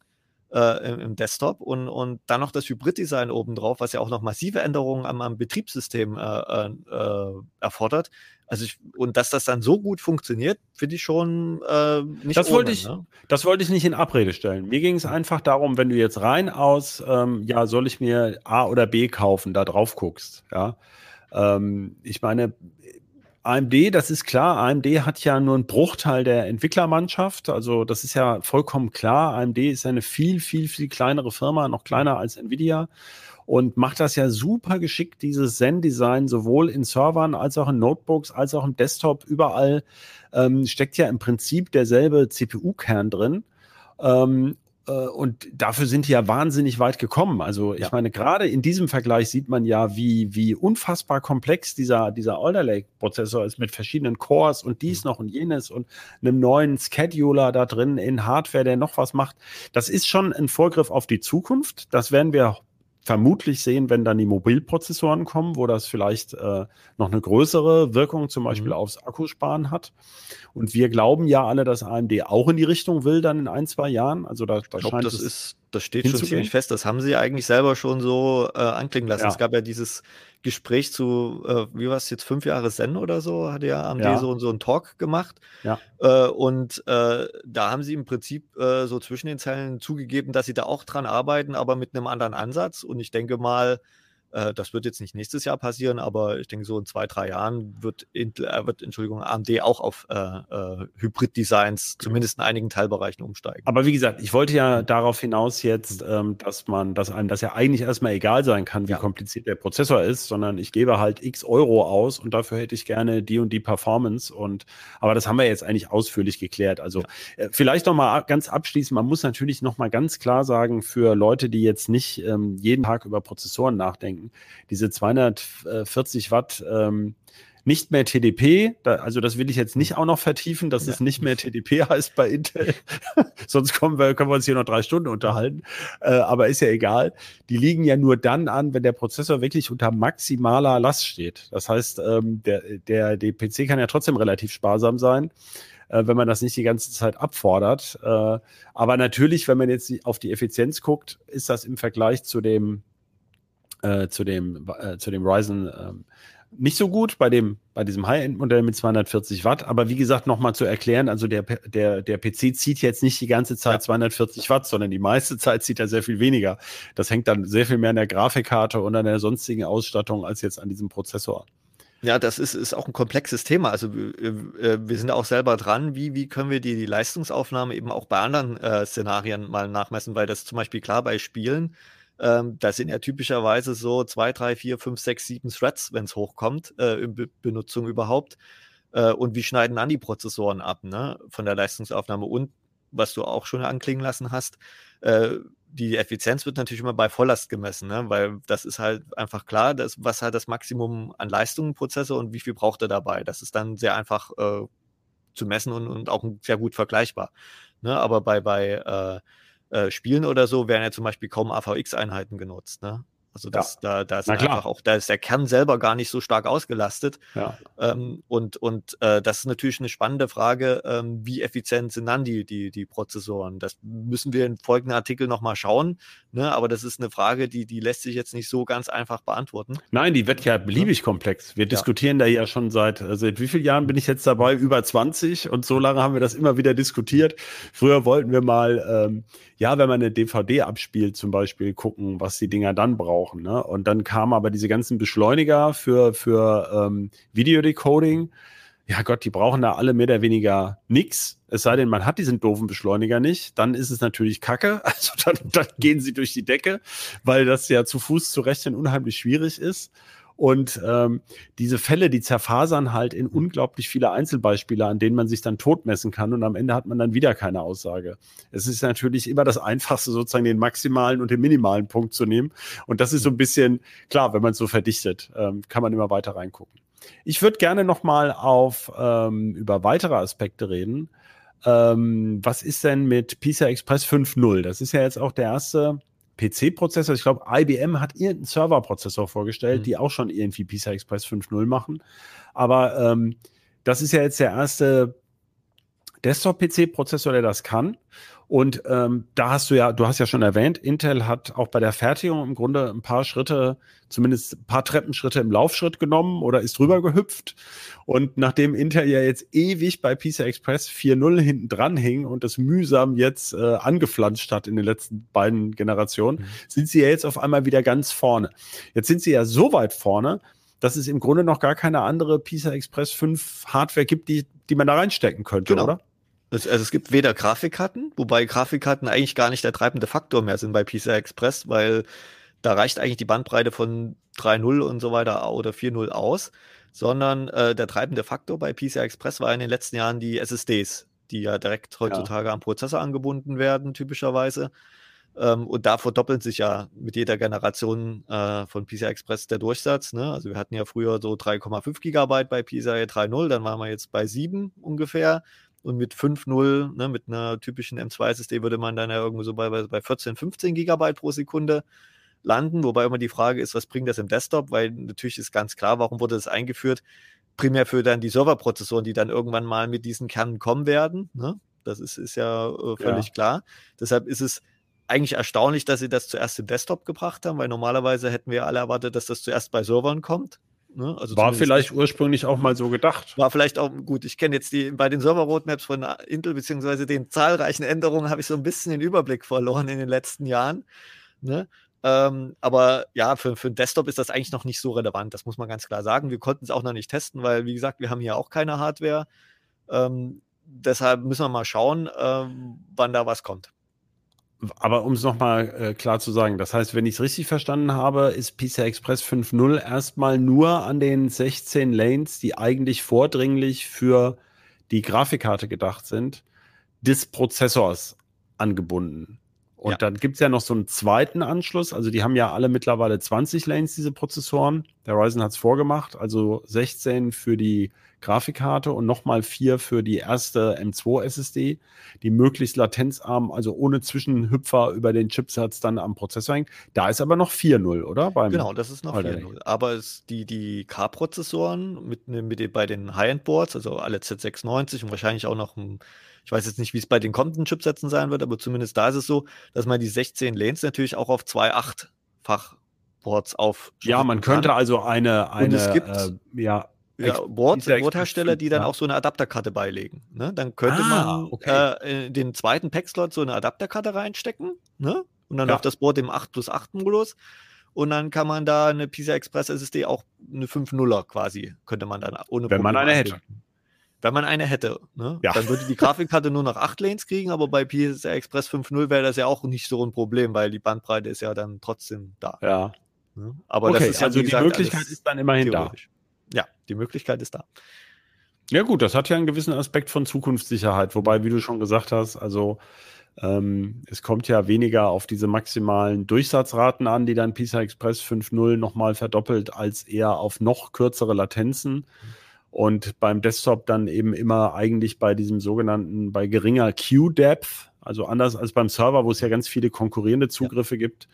äh, im, im, Desktop und, und dann noch das Hybrid-Design obendrauf, was ja auch noch massive Änderungen am, am Betriebssystem äh, äh, äh, erfordert. Also ich, und dass das dann so gut funktioniert, finde ich schon äh, nicht das ohne, wollte ich, ne? Das wollte ich nicht in Abrede stellen. Mir ging es einfach darum, wenn du jetzt rein aus, ähm, ja, soll ich mir A oder B kaufen, da drauf guckst, ja. Ähm, ich meine, AMD, das ist klar, AMD hat ja nur einen Bruchteil der Entwicklermannschaft, also das ist ja vollkommen klar. AMD ist eine viel, viel, viel kleinere Firma, noch kleiner als Nvidia und macht das ja super geschickt, dieses Zen-Design, sowohl in Servern als auch in Notebooks, als auch im Desktop, überall ähm, steckt ja im Prinzip derselbe CPU-Kern drin. Ähm, äh, und dafür sind die ja wahnsinnig weit gekommen. Also ich ja. meine, gerade in diesem Vergleich sieht man ja, wie, wie unfassbar komplex dieser, dieser Alder Lake-Prozessor ist mit verschiedenen Cores und dies mhm. noch und jenes und einem neuen Scheduler da drin in Hardware, der noch was macht. Das ist schon ein Vorgriff auf die Zukunft. Das werden wir vermutlich sehen, wenn dann die Mobilprozessoren kommen, wo das vielleicht äh, noch eine größere Wirkung zum Beispiel mhm. aufs Akkusparen hat. Und wir glauben ja alle, dass AMD auch in die Richtung will dann in ein, zwei Jahren. Also da, da ich glaube, das ist das steht schon ziemlich fest. Das haben sie eigentlich selber schon so äh, anklingen lassen. Ja. Es gab ja dieses Gespräch zu, äh, wie war es jetzt, fünf Jahre Zen oder so, hat ja AMD ja. so, so einen Talk gemacht. Ja. Äh, und äh, da haben sie im Prinzip äh, so zwischen den Zeilen zugegeben, dass sie da auch dran arbeiten, aber mit einem anderen Ansatz. Und ich denke mal, äh, das wird jetzt nicht nächstes Jahr passieren, aber ich denke, so in zwei, drei Jahren wird, Intel, äh, wird Entschuldigung, AMD auch auf äh, äh, Hybrid-Designs zumindest in einigen Teilbereichen umsteigen. Aber wie gesagt, ich wollte ja darauf hinaus jetzt, ähm, dass man, dass einem das ja eigentlich erstmal egal sein kann, wie ja. kompliziert der Prozessor ist, sondern ich gebe halt x Euro aus und dafür hätte ich gerne die und die Performance und aber das haben wir jetzt eigentlich ausführlich geklärt. Also ja. äh, vielleicht noch mal ganz abschließend, man muss natürlich noch mal ganz klar sagen für Leute, die jetzt nicht ähm, jeden Tag über Prozessoren nachdenken, denken. Diese 240 Watt ähm, nicht mehr TDP, da, also das will ich jetzt nicht auch noch vertiefen, dass ja. es nicht mehr TDP heißt bei Intel. Sonst kommen wir, können wir uns hier noch drei Stunden unterhalten. Äh, aber ist ja egal. Die liegen ja nur dann an, wenn der Prozessor wirklich unter maximaler Last steht. Das heißt, ähm, der, der, der PC kann ja trotzdem relativ sparsam sein äh, wenn man das nicht die ganze Zeit abfordert. Äh, aber natürlich, wenn man jetzt auf die Effizienz guckt, ist das im Vergleich zu dem äh, zu dem äh, zu dem Ryzen ähm, nicht so gut bei dem bei diesem High-End-Modell mit 240 Watt. Aber wie gesagt, nochmal zu erklären, also der der der PC zieht jetzt nicht die ganze Zeit ja. 240 Watt, sondern die meiste Zeit zieht er sehr viel weniger. Das hängt dann sehr viel mehr an der Grafikkarte und an der sonstigen Ausstattung als jetzt an diesem Prozessor. Ja, das ist, ist auch ein komplexes Thema. Also äh, wir sind auch selber dran, wie, wie können wir die, die Leistungsaufnahme eben auch bei anderen äh, Szenarien mal nachmessen, weil das zum Beispiel klar bei Spielen ähm, da sind ja typischerweise so zwei, drei, vier, fünf, sechs, sieben Threads, wenn es hochkommt, äh, in Be Benutzung überhaupt. Äh, und wie schneiden dann die Prozessoren ab, ne, von der Leistungsaufnahme? Und was du auch schon anklingen lassen hast, äh, die Effizienz wird natürlich immer bei Volllast gemessen, ne? weil das ist halt einfach klar, dass, was hat das Maximum an Leistung im Prozessor und wie viel braucht er dabei. Das ist dann sehr einfach äh, zu messen und, und auch sehr gut vergleichbar. Ne? Aber bei, bei äh, äh, Spielen oder so werden ja zum Beispiel kaum AVX-Einheiten genutzt. Ne? Also das, ja. da, da ist einfach auch, da ist der Kern selber gar nicht so stark ausgelastet. Ja. Ähm, und und äh, das ist natürlich eine spannende Frage, ähm, wie effizient sind dann die, die, die Prozessoren? Das müssen wir in folgenden Artikel nochmal schauen. Ne? Aber das ist eine Frage, die, die lässt sich jetzt nicht so ganz einfach beantworten. Nein, die wird ja beliebig ja. komplex. Wir diskutieren da ja schon seit, also seit wie vielen Jahren bin ich jetzt dabei? Über 20 und so lange haben wir das immer wieder diskutiert. Früher wollten wir mal, ähm, ja, wenn man eine DVD abspielt, zum Beispiel gucken, was die Dinger dann brauchen. Ne? Und dann kamen aber diese ganzen Beschleuniger für, für ähm, Videodecoding. Ja Gott, die brauchen da alle mehr oder weniger nix. Es sei denn, man hat diesen doofen Beschleuniger nicht. Dann ist es natürlich Kacke. Also dann, dann gehen sie durch die Decke, weil das ja zu Fuß zu rechnen unheimlich schwierig ist. Und ähm, diese Fälle, die zerfasern halt in unglaublich viele Einzelbeispiele, an denen man sich dann totmessen kann und am Ende hat man dann wieder keine Aussage. Es ist natürlich immer das Einfachste, sozusagen den maximalen und den minimalen Punkt zu nehmen. Und das ist so ein bisschen, klar, wenn man es so verdichtet, ähm, kann man immer weiter reingucken. Ich würde gerne noch mal auf ähm, über weitere Aspekte reden. Ähm, was ist denn mit PISA Express 5.0? Das ist ja jetzt auch der erste PC-Prozessor. Ich glaube, IBM hat irgendeinen Server-Prozessor vorgestellt, mhm. die auch schon irgendwie PCI Express 5.0 machen. Aber ähm, das ist ja jetzt der erste Desktop-PC-Prozessor, der das kann. Und ähm, da hast du ja, du hast ja schon erwähnt, Intel hat auch bei der Fertigung im Grunde ein paar Schritte, zumindest ein paar Treppenschritte im Laufschritt genommen oder ist drüber gehüpft. Und nachdem Intel ja jetzt ewig bei PCI Express 4.0 hinten dran hing und das mühsam jetzt äh, angeflanscht hat in den letzten beiden Generationen, mhm. sind sie ja jetzt auf einmal wieder ganz vorne. Jetzt sind sie ja so weit vorne, dass es im Grunde noch gar keine andere PCI Express 5 Hardware gibt, die, die man da reinstecken könnte, genau. oder? Also es gibt weder Grafikkarten, wobei Grafikkarten eigentlich gar nicht der treibende Faktor mehr sind bei PCI Express, weil da reicht eigentlich die Bandbreite von 3.0 und so weiter oder 4.0 aus, sondern äh, der treibende Faktor bei PCI Express war in den letzten Jahren die SSDs, die ja direkt heutzutage ja. am Prozessor angebunden werden, typischerweise. Ähm, und da verdoppelt sich ja mit jeder Generation äh, von PCI Express der Durchsatz. Ne? Also wir hatten ja früher so 3,5 Gigabyte bei PCI 3.0, dann waren wir jetzt bei 7 ungefähr. Und mit 5.0, ne, mit einer typischen M2-SSD würde man dann ja irgendwo so bei, bei 14, 15 Gigabyte pro Sekunde landen. Wobei immer die Frage ist, was bringt das im Desktop? Weil natürlich ist ganz klar, warum wurde das eingeführt? Primär für dann die Serverprozessoren, die dann irgendwann mal mit diesen Kernen kommen werden. Ne? Das ist, ist ja äh, völlig ja. klar. Deshalb ist es eigentlich erstaunlich, dass sie das zuerst im Desktop gebracht haben, weil normalerweise hätten wir alle erwartet, dass das zuerst bei Servern kommt. Ne? Also war vielleicht ursprünglich auch mal so gedacht. War vielleicht auch gut. Ich kenne jetzt die bei den Server-Roadmaps von Intel beziehungsweise den zahlreichen Änderungen habe ich so ein bisschen den Überblick verloren in den letzten Jahren. Ne? Ähm, aber ja, für, für einen Desktop ist das eigentlich noch nicht so relevant. Das muss man ganz klar sagen. Wir konnten es auch noch nicht testen, weil, wie gesagt, wir haben hier auch keine Hardware. Ähm, deshalb müssen wir mal schauen, ähm, wann da was kommt. Aber um es nochmal äh, klar zu sagen, das heißt, wenn ich es richtig verstanden habe, ist PCI Express 5.0 erstmal nur an den 16 Lanes, die eigentlich vordringlich für die Grafikkarte gedacht sind, des Prozessors angebunden. Und ja. dann gibt's ja noch so einen zweiten Anschluss. Also die haben ja alle mittlerweile 20 Lanes, diese Prozessoren. Der Ryzen hat's vorgemacht. Also 16 für die Grafikkarte und nochmal vier für die erste M2 SSD, die möglichst latenzarm, also ohne Zwischenhüpfer über den Chipsatz dann am Prozessor hängt. Da ist aber noch 4.0, oder? Beim genau, das ist noch 4.0. Aber es, die, die K-Prozessoren mit, mit, bei den High-End-Boards, also alle Z690 und wahrscheinlich auch noch ein ich weiß jetzt nicht, wie es bei den kommenden Chipsätzen sein wird, aber zumindest da ist es so, dass man die 16 Lanes natürlich auch auf zwei 8-fach Boards auf. Ja, man könnte kann. also eine, eine und es gibt, äh, ja, ja, Board, Boardhersteller, die dann auch so eine Adapterkarte beilegen. Ne? Dann könnte ah, man okay. äh, in den zweiten Packslot so eine Adapterkarte reinstecken ne? und dann ja. läuft das Board im 8 plus 8 Modus und dann kann man da eine PCI Express SSD auch eine 5.0er quasi, könnte man dann ohne Wenn Probleme man eine hätte. Wenn man eine hätte, ne? ja. dann würde die Grafikkarte nur noch 8 Lanes kriegen, aber bei PCI Express 5.0 wäre das ja auch nicht so ein Problem, weil die Bandbreite ist ja dann trotzdem da. Ja. Ne? Aber okay, das ist ja, also gesagt, die Möglichkeit ist dann immerhin da. Ja, die Möglichkeit ist da. Ja, gut, das hat ja einen gewissen Aspekt von Zukunftssicherheit, wobei, wie du schon gesagt hast, also ähm, es kommt ja weniger auf diese maximalen Durchsatzraten an, die dann PISA Express 5.0 nochmal verdoppelt, als eher auf noch kürzere Latenzen. Und beim Desktop dann eben immer eigentlich bei diesem sogenannten, bei geringer Queue-Depth, also anders als beim Server, wo es ja ganz viele konkurrierende Zugriffe ja. gibt,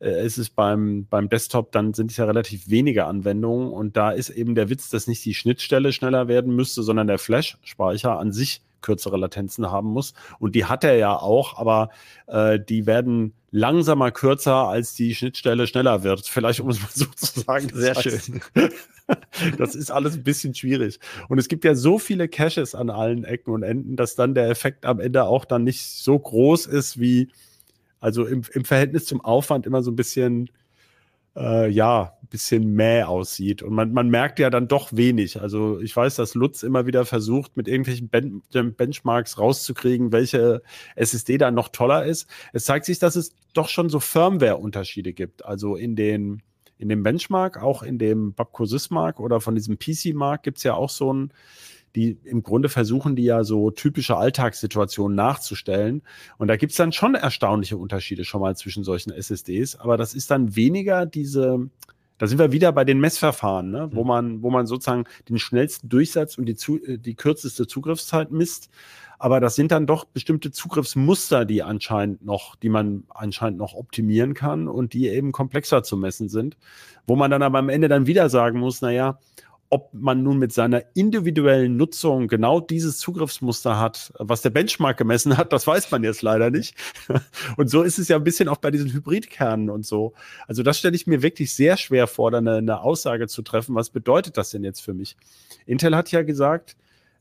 äh, ist es beim, beim Desktop, dann sind es ja relativ wenige Anwendungen und da ist eben der Witz, dass nicht die Schnittstelle schneller werden müsste, sondern der Flash-Speicher an sich kürzere Latenzen haben muss. Und die hat er ja auch, aber äh, die werden langsamer kürzer, als die Schnittstelle schneller wird. Vielleicht, um es mal so zu sagen. Sehr schön. das ist alles ein bisschen schwierig. Und es gibt ja so viele Caches an allen Ecken und Enden, dass dann der Effekt am Ende auch dann nicht so groß ist, wie, also im, im Verhältnis zum Aufwand immer so ein bisschen, äh, ja, ein bisschen mäh aussieht. Und man, man merkt ja dann doch wenig. Also ich weiß, dass Lutz immer wieder versucht, mit irgendwelchen ben Benchmarks rauszukriegen, welche SSD da noch toller ist. Es zeigt sich, dass es doch schon so Firmware-Unterschiede gibt. Also in den in dem Benchmark, auch in dem Babco Sysmark oder von diesem PC-Mark gibt es ja auch so ein, die im Grunde versuchen, die ja so typische Alltagssituationen nachzustellen. Und da gibt es dann schon erstaunliche Unterschiede schon mal zwischen solchen SSDs, aber das ist dann weniger diese, da sind wir wieder bei den Messverfahren, ne? wo, mhm. man, wo man sozusagen den schnellsten Durchsatz und die, zu, äh, die kürzeste Zugriffszeit misst. Aber das sind dann doch bestimmte Zugriffsmuster, die anscheinend noch, die man anscheinend noch optimieren kann und die eben komplexer zu messen sind, wo man dann aber am Ende dann wieder sagen muss, naja, ob man nun mit seiner individuellen Nutzung genau dieses Zugriffsmuster hat, was der Benchmark gemessen hat, das weiß man jetzt leider nicht. Und so ist es ja ein bisschen auch bei diesen Hybridkernen und so. Also das stelle ich mir wirklich sehr schwer vor, da eine, eine Aussage zu treffen. Was bedeutet das denn jetzt für mich? Intel hat ja gesagt,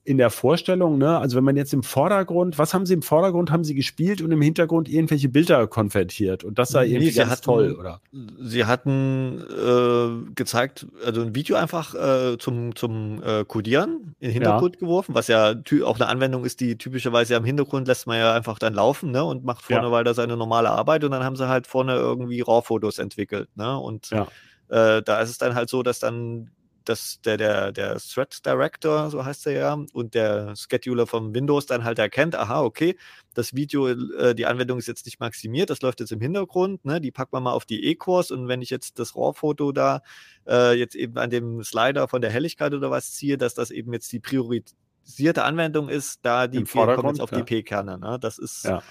in der Vorstellung, ne? Also wenn man jetzt im Vordergrund, was haben sie im Vordergrund, haben sie gespielt und im Hintergrund irgendwelche Bilder konvertiert und das sei irgendwie ganz hatten, toll, oder? Sie hatten äh, gezeigt, also ein Video einfach äh, zum, zum äh, Codieren in den Hintergrund ja. geworfen, was ja auch eine Anwendung ist, die typischerweise ja im Hintergrund lässt man ja einfach dann laufen, ne? Und macht vorne ja. weiter seine normale Arbeit und dann haben sie halt vorne irgendwie RAW-Fotos entwickelt, ne? Und ja. Äh, da ist es dann halt so, dass dann dass der, der, der Thread Director, so heißt er ja, und der Scheduler von Windows dann halt erkennt, aha, okay, das Video, äh, die Anwendung ist jetzt nicht maximiert, das läuft jetzt im Hintergrund, ne, die packt man mal auf die E-Cores und wenn ich jetzt das RAW-Foto da äh, jetzt eben an dem Slider von der Helligkeit oder was ziehe, dass das eben jetzt die priorisierte Anwendung ist, da die kommen jetzt auf ja. die P-Kerne. Ne? Das ist ja.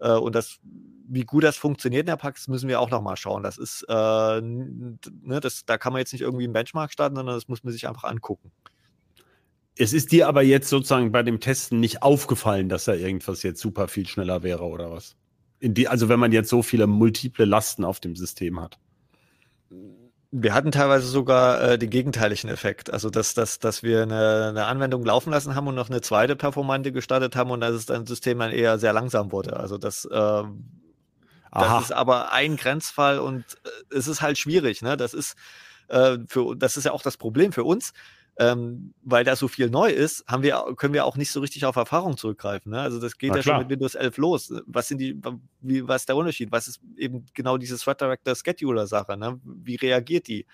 Äh, und das wie gut das funktioniert in der Praxis, müssen wir auch nochmal schauen. Das ist, äh, ne, das, da kann man jetzt nicht irgendwie einen Benchmark starten, sondern das muss man sich einfach angucken. Es ist dir aber jetzt sozusagen bei dem Testen nicht aufgefallen, dass da irgendwas jetzt super viel schneller wäre oder was? Die, also wenn man jetzt so viele multiple Lasten auf dem System hat. Wir hatten teilweise sogar äh, den gegenteiligen Effekt. Also, dass, dass, dass wir eine, eine Anwendung laufen lassen haben und noch eine zweite Performante gestartet haben und dass es dann System dann eher sehr langsam wurde. Also, das äh, Aha. Das ist aber ein Grenzfall und äh, es ist halt schwierig. Ne? Das ist äh, für das ist ja auch das Problem für uns. Ähm, weil da so viel neu ist, haben wir, können wir auch nicht so richtig auf Erfahrung zurückgreifen. Ne? Also das geht Na ja klar. schon mit Windows 11 los. Was sind die, wie, was ist der Unterschied? Was ist eben genau diese Thread Director Scheduler Sache? Ne? Wie reagiert die?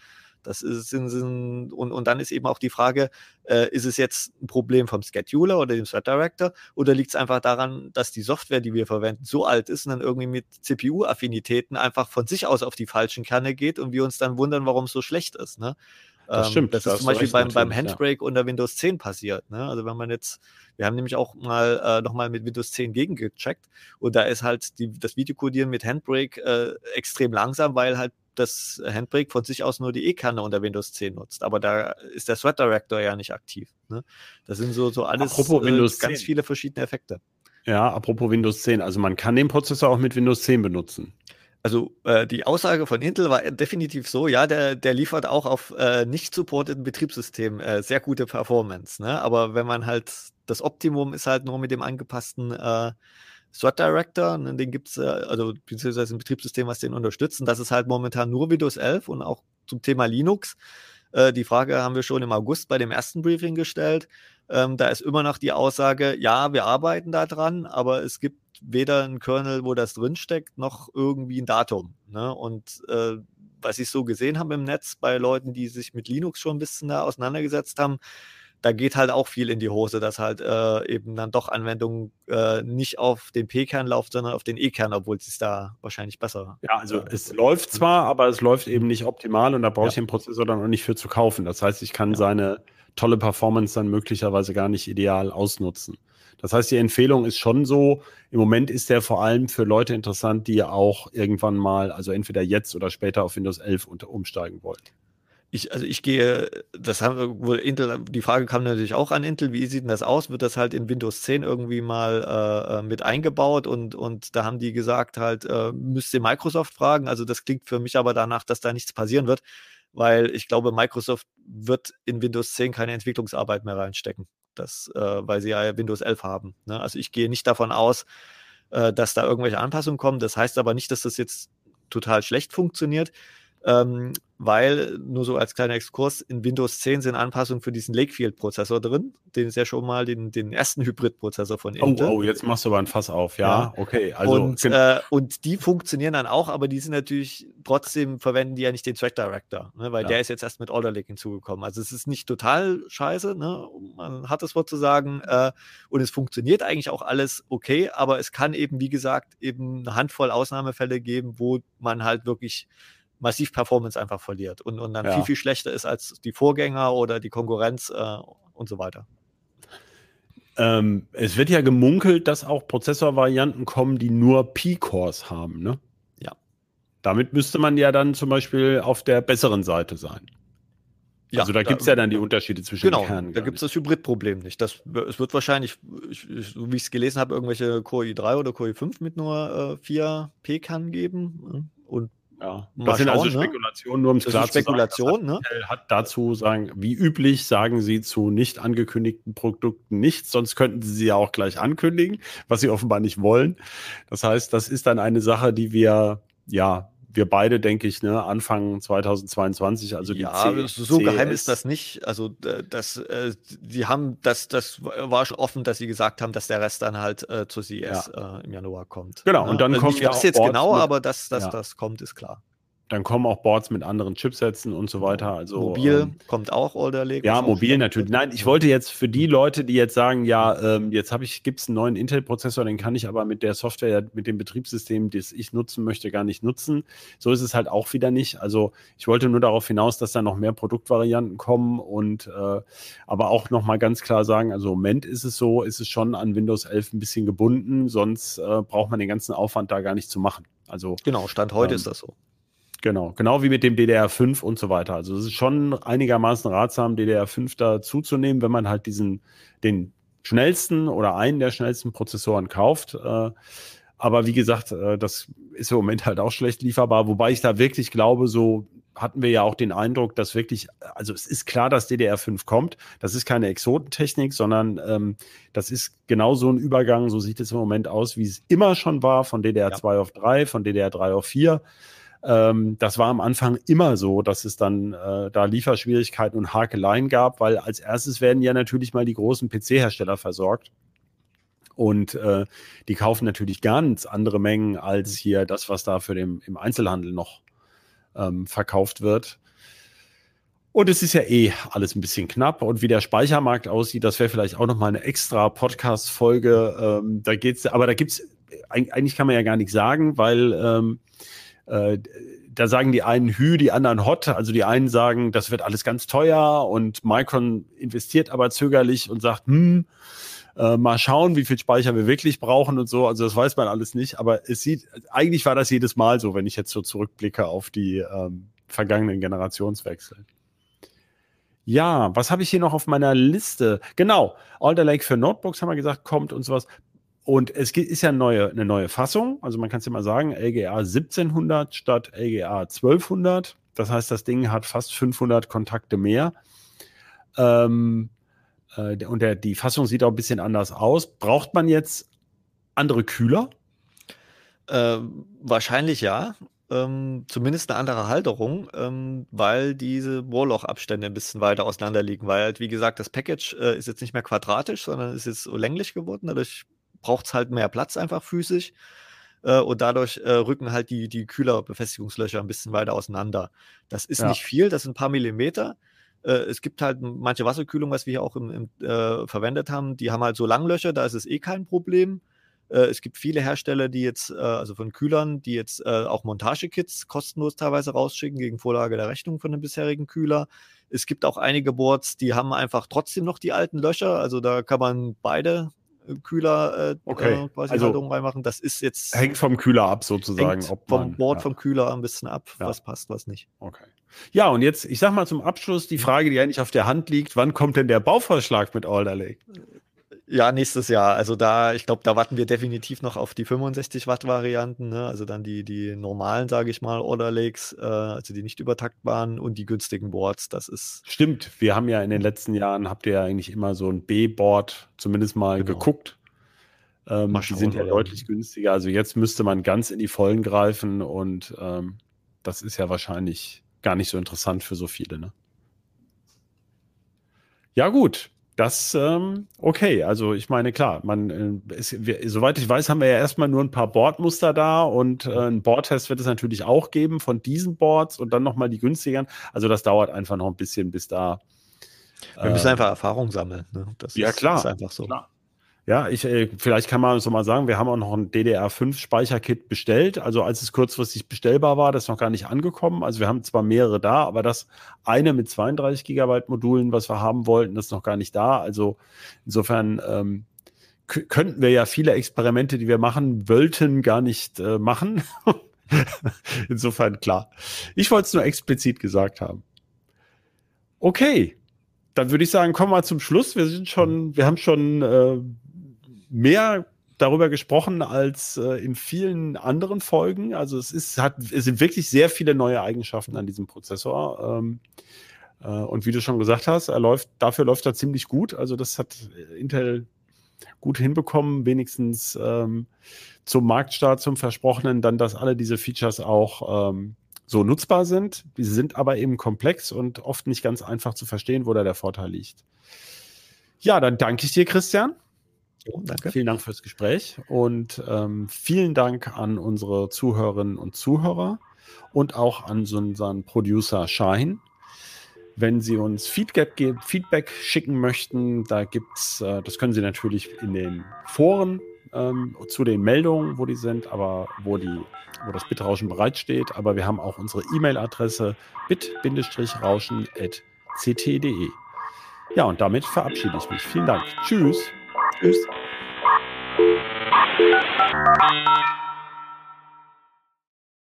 Das ist, sind, sind, und, und dann ist eben auch die Frage, äh, ist es jetzt ein Problem vom Scheduler oder dem Thread Director oder liegt es einfach daran, dass die Software, die wir verwenden, so alt ist und dann irgendwie mit CPU-Affinitäten einfach von sich aus auf die falschen Kerne geht und wir uns dann wundern, warum es so schlecht ist. Ne? Das ähm, stimmt. Das, das ist zum Beispiel beim, beim Handbrake ja. unter Windows 10 passiert. Ne? Also wenn man jetzt, wir haben nämlich auch mal äh, nochmal mit Windows 10 gegengecheckt und da ist halt die, das Videocodieren mit Handbrake äh, extrem langsam, weil halt das Handbrake von sich aus nur die E-Kerne unter Windows 10 nutzt. Aber da ist der Thread Director ja nicht aktiv. Ne? Das sind so, so alles apropos äh, Windows ganz 10. viele verschiedene Effekte. Ja, apropos Windows 10. Also man kann den Prozessor auch mit Windows 10 benutzen. Also äh, die Aussage von Intel war definitiv so, ja, der, der liefert auch auf äh, nicht supporteten Betriebssystemen äh, sehr gute Performance. Ne? Aber wenn man halt, das Optimum ist halt nur mit dem angepassten äh, Thread Director, ne, den gibt es, äh, also beziehungsweise ein Betriebssystem, was den unterstützt. Und das ist halt momentan nur Windows 11 und auch zum Thema Linux. Äh, die Frage haben wir schon im August bei dem ersten Briefing gestellt. Ähm, da ist immer noch die Aussage, ja, wir arbeiten da dran, aber es gibt weder einen Kernel, wo das drinsteckt, noch irgendwie ein Datum. Ne? Und äh, was ich so gesehen habe im Netz bei Leuten, die sich mit Linux schon ein bisschen da auseinandergesetzt haben, da geht halt auch viel in die Hose, dass halt äh, eben dann doch Anwendungen äh, nicht auf den P-Kern laufen, sondern auf den E-Kern, obwohl es da wahrscheinlich besser. Ja, also äh, es läuft zwar, aber es läuft eben nicht optimal und da brauche ja. ich den Prozessor dann auch nicht für zu kaufen. Das heißt, ich kann ja. seine tolle Performance dann möglicherweise gar nicht ideal ausnutzen. Das heißt, die Empfehlung ist schon so, im Moment ist der vor allem für Leute interessant, die auch irgendwann mal, also entweder jetzt oder später auf Windows 11 umsteigen wollen. Ich, also ich gehe, das haben wir wohl Intel, die Frage kam natürlich auch an Intel, wie sieht denn das aus? Wird das halt in Windows 10 irgendwie mal äh, mit eingebaut und, und da haben die gesagt halt, äh, müsst ihr Microsoft fragen. Also das klingt für mich aber danach, dass da nichts passieren wird, weil ich glaube, Microsoft wird in Windows 10 keine Entwicklungsarbeit mehr reinstecken, das, äh, weil sie ja Windows 11 haben. Ne? Also ich gehe nicht davon aus, äh, dass da irgendwelche Anpassungen kommen. Das heißt aber nicht, dass das jetzt total schlecht funktioniert. Ähm, weil, nur so als kleiner Exkurs, in Windows 10 sind Anpassungen für diesen Lakefield-Prozessor drin. Den ist ja schon mal den, den ersten Hybrid-Prozessor von oh, Intel. Oh, oh, jetzt machst du aber ein Fass auf. Ja, ja. okay. Also, und, äh, und die funktionieren dann auch, aber die sind natürlich, trotzdem verwenden die ja nicht den Track Director, ne, weil ja. der ist jetzt erst mit Order Lake hinzugekommen. Also es ist nicht total scheiße, ne? man hat das Wort zu sagen, äh, und es funktioniert eigentlich auch alles okay, aber es kann eben, wie gesagt, eben eine Handvoll Ausnahmefälle geben, wo man halt wirklich massiv Performance einfach verliert und, und dann ja. viel, viel schlechter ist als die Vorgänger oder die Konkurrenz äh, und so weiter. Ähm, es wird ja gemunkelt, dass auch Prozessorvarianten kommen, die nur P-Cores haben, ne? Ja. Damit müsste man ja dann zum Beispiel auf der besseren Seite sein. Ja, also da, da gibt es ja dann die Unterschiede zwischen genau, den Kernen. Da gibt es das Hybridproblem nicht. Das, es wird wahrscheinlich, ich, so wie ich es gelesen habe, irgendwelche Core i3 oder Core i5 mit nur äh, 4 P-Kernen geben. Ne? Und ja, das sind also schauen, also Spekulationen, nur um es klar Spekulation, zu sagen. Ne? Hat dazu sagen, wie üblich sagen sie zu nicht angekündigten Produkten nichts, sonst könnten sie sie ja auch gleich ankündigen, was sie offenbar nicht wollen. Das heißt, das ist dann eine Sache, die wir ja wir beide, denke ich, ne, Anfang 2022, also die Ja, C so geheim ist das nicht. Also das, äh, die haben, das, das war schon offen, dass sie gesagt haben, dass der Rest dann halt äh, zur CES ja. äh, im Januar kommt. Genau, ne? und dann also kommt ja auch jetzt Boards genau, aber dass, dass ja. das kommt, ist klar dann kommen auch Boards mit anderen Chipsätzen und so weiter. Also, mobil ähm, kommt auch Older Lake. Ja, mobil natürlich. Nein, ich wollte jetzt für die Leute, die jetzt sagen, ja, ähm, jetzt habe ich, gibt es einen neuen Intel-Prozessor, den kann ich aber mit der Software, mit dem Betriebssystem, das ich nutzen möchte, gar nicht nutzen. So ist es halt auch wieder nicht. Also ich wollte nur darauf hinaus, dass da noch mehr Produktvarianten kommen und äh, aber auch nochmal ganz klar sagen, also im Moment ist es so, ist es schon an Windows 11 ein bisschen gebunden, sonst äh, braucht man den ganzen Aufwand da gar nicht zu machen. Also genau, Stand heute ähm, ist das so. Genau, genau wie mit dem DDR5 und so weiter. Also es ist schon einigermaßen ratsam, DDR5 da zuzunehmen, wenn man halt diesen, den schnellsten oder einen der schnellsten Prozessoren kauft. Äh, aber wie gesagt, äh, das ist im Moment halt auch schlecht lieferbar, wobei ich da wirklich glaube, so hatten wir ja auch den Eindruck, dass wirklich, also es ist klar, dass DDR5 kommt. Das ist keine Exotentechnik, sondern ähm, das ist genau so ein Übergang, so sieht es im Moment aus, wie es immer schon war, von DDR2 ja. auf 3, von DDR3 auf 4. Ähm, das war am Anfang immer so, dass es dann äh, da Lieferschwierigkeiten und Hakeleien gab, weil als erstes werden ja natürlich mal die großen PC-Hersteller versorgt. Und äh, die kaufen natürlich ganz andere Mengen als hier das, was da für den im Einzelhandel noch ähm, verkauft wird. Und es ist ja eh alles ein bisschen knapp. Und wie der Speichermarkt aussieht, das wäre vielleicht auch nochmal eine extra Podcast-Folge. Ähm, da geht's, aber da gibt's eigentlich kann man ja gar nichts sagen, weil ähm, äh, da sagen die einen Hü, die anderen Hot. Also die einen sagen, das wird alles ganz teuer und Micron investiert aber zögerlich und sagt, hm, äh, mal schauen, wie viel Speicher wir wirklich brauchen und so. Also das weiß man alles nicht. Aber es sieht, eigentlich war das jedes Mal so, wenn ich jetzt so zurückblicke auf die ähm, vergangenen Generationswechsel. Ja, was habe ich hier noch auf meiner Liste? Genau, Alder Lake für Notebooks haben wir gesagt, kommt und sowas. Und es ist ja eine neue, eine neue Fassung. Also man kann es ja mal sagen, LGA 1700 statt LGA 1200. Das heißt, das Ding hat fast 500 Kontakte mehr. Ähm, äh, und der, die Fassung sieht auch ein bisschen anders aus. Braucht man jetzt andere Kühler? Ähm, wahrscheinlich ja. Ähm, zumindest eine andere Halterung, ähm, weil diese Bohrlochabstände ein bisschen weiter auseinander liegen. Weil halt, wie gesagt, das Package äh, ist jetzt nicht mehr quadratisch, sondern ist jetzt länglich geworden. Dadurch braucht es halt mehr Platz einfach physisch. Äh, und dadurch äh, rücken halt die, die Kühlerbefestigungslöcher ein bisschen weiter auseinander. Das ist ja. nicht viel, das sind ein paar Millimeter. Äh, es gibt halt manche Wasserkühlung, was wir hier auch im, im äh, verwendet haben, die haben halt so Langlöcher, da ist es eh kein Problem. Äh, es gibt viele Hersteller, die jetzt, äh, also von Kühlern, die jetzt auch Montagekits kostenlos teilweise rausschicken gegen Vorlage der Rechnung von dem bisherigen Kühler. Es gibt auch einige Boards, die haben einfach trotzdem noch die alten Löcher. Also da kann man beide Kühler äh, okay. äh, quasi also, Halterung reinmachen. Das ist jetzt. Hängt vom Kühler ab, sozusagen. Hängt vom man, Board, ja. vom Kühler ein bisschen ab, ja. was passt, was nicht. Okay. Ja, und jetzt, ich sag mal zum Abschluss die Frage, die eigentlich auf der Hand liegt: Wann kommt denn der Bauvorschlag mit Alder Lake? Ja, nächstes Jahr. Also da, ich glaube, da warten wir definitiv noch auf die 65 Watt Varianten, ne? also dann die, die normalen, sage ich mal, Order Lakes, äh, also die nicht übertaktbaren und die günstigen Boards. Das ist. Stimmt, wir haben ja in den letzten Jahren, habt ihr ja eigentlich immer so ein B-Board zumindest mal genau. geguckt. Ähm, mal schauen, die sind ja deutlich günstiger. Also jetzt müsste man ganz in die Vollen greifen und ähm, das ist ja wahrscheinlich gar nicht so interessant für so viele. Ne? Ja, gut. Das, ähm, okay, also ich meine, klar, man, äh, ist, wir, soweit ich weiß, haben wir ja erstmal nur ein paar Bordmuster da und äh, ein Boardtest wird es natürlich auch geben von diesen Boards und dann nochmal die günstigeren. Also das dauert einfach noch ein bisschen, bis da. Wir müssen äh, einfach Erfahrung sammeln. Ne? Das ja, ist, klar. ist einfach so. Klar. Ja, ich, äh, vielleicht kann man so mal sagen, wir haben auch noch ein DDR5-Speicherkit bestellt. Also als es kurzfristig bestellbar war, das ist noch gar nicht angekommen. Also wir haben zwar mehrere da, aber das eine mit 32 Gigabyte Modulen, was wir haben wollten, das ist noch gar nicht da. Also insofern ähm, könnten wir ja viele Experimente, die wir machen wollten, gar nicht äh, machen. insofern klar. Ich wollte es nur explizit gesagt haben. Okay, dann würde ich sagen, kommen wir zum Schluss. Wir sind schon, wir haben schon äh, mehr darüber gesprochen als äh, in vielen anderen Folgen. Also es ist, hat, es sind wirklich sehr viele neue Eigenschaften an diesem Prozessor. Ähm, äh, und wie du schon gesagt hast, er läuft, dafür läuft er ziemlich gut. Also das hat Intel gut hinbekommen, wenigstens ähm, zum Marktstart, zum Versprochenen, dann, dass alle diese Features auch ähm, so nutzbar sind. Die sind aber eben komplex und oft nicht ganz einfach zu verstehen, wo da der Vorteil liegt. Ja, dann danke ich dir, Christian. Jo, danke. Vielen Dank fürs Gespräch und ähm, vielen Dank an unsere Zuhörerinnen und Zuhörer und auch an unseren Producer Shahin. Wenn Sie uns Feedback, Feedback schicken möchten, da gibt's, äh, das können Sie natürlich in den Foren ähm, zu den Meldungen, wo die sind, aber wo die, wo das Bitrauschen bereitsteht. Aber wir haben auch unsere E-Mail-Adresse bit-rauschen.ct.de. Ja, und damit verabschiede ich mich. Vielen Dank. Tschüss. Tschüss.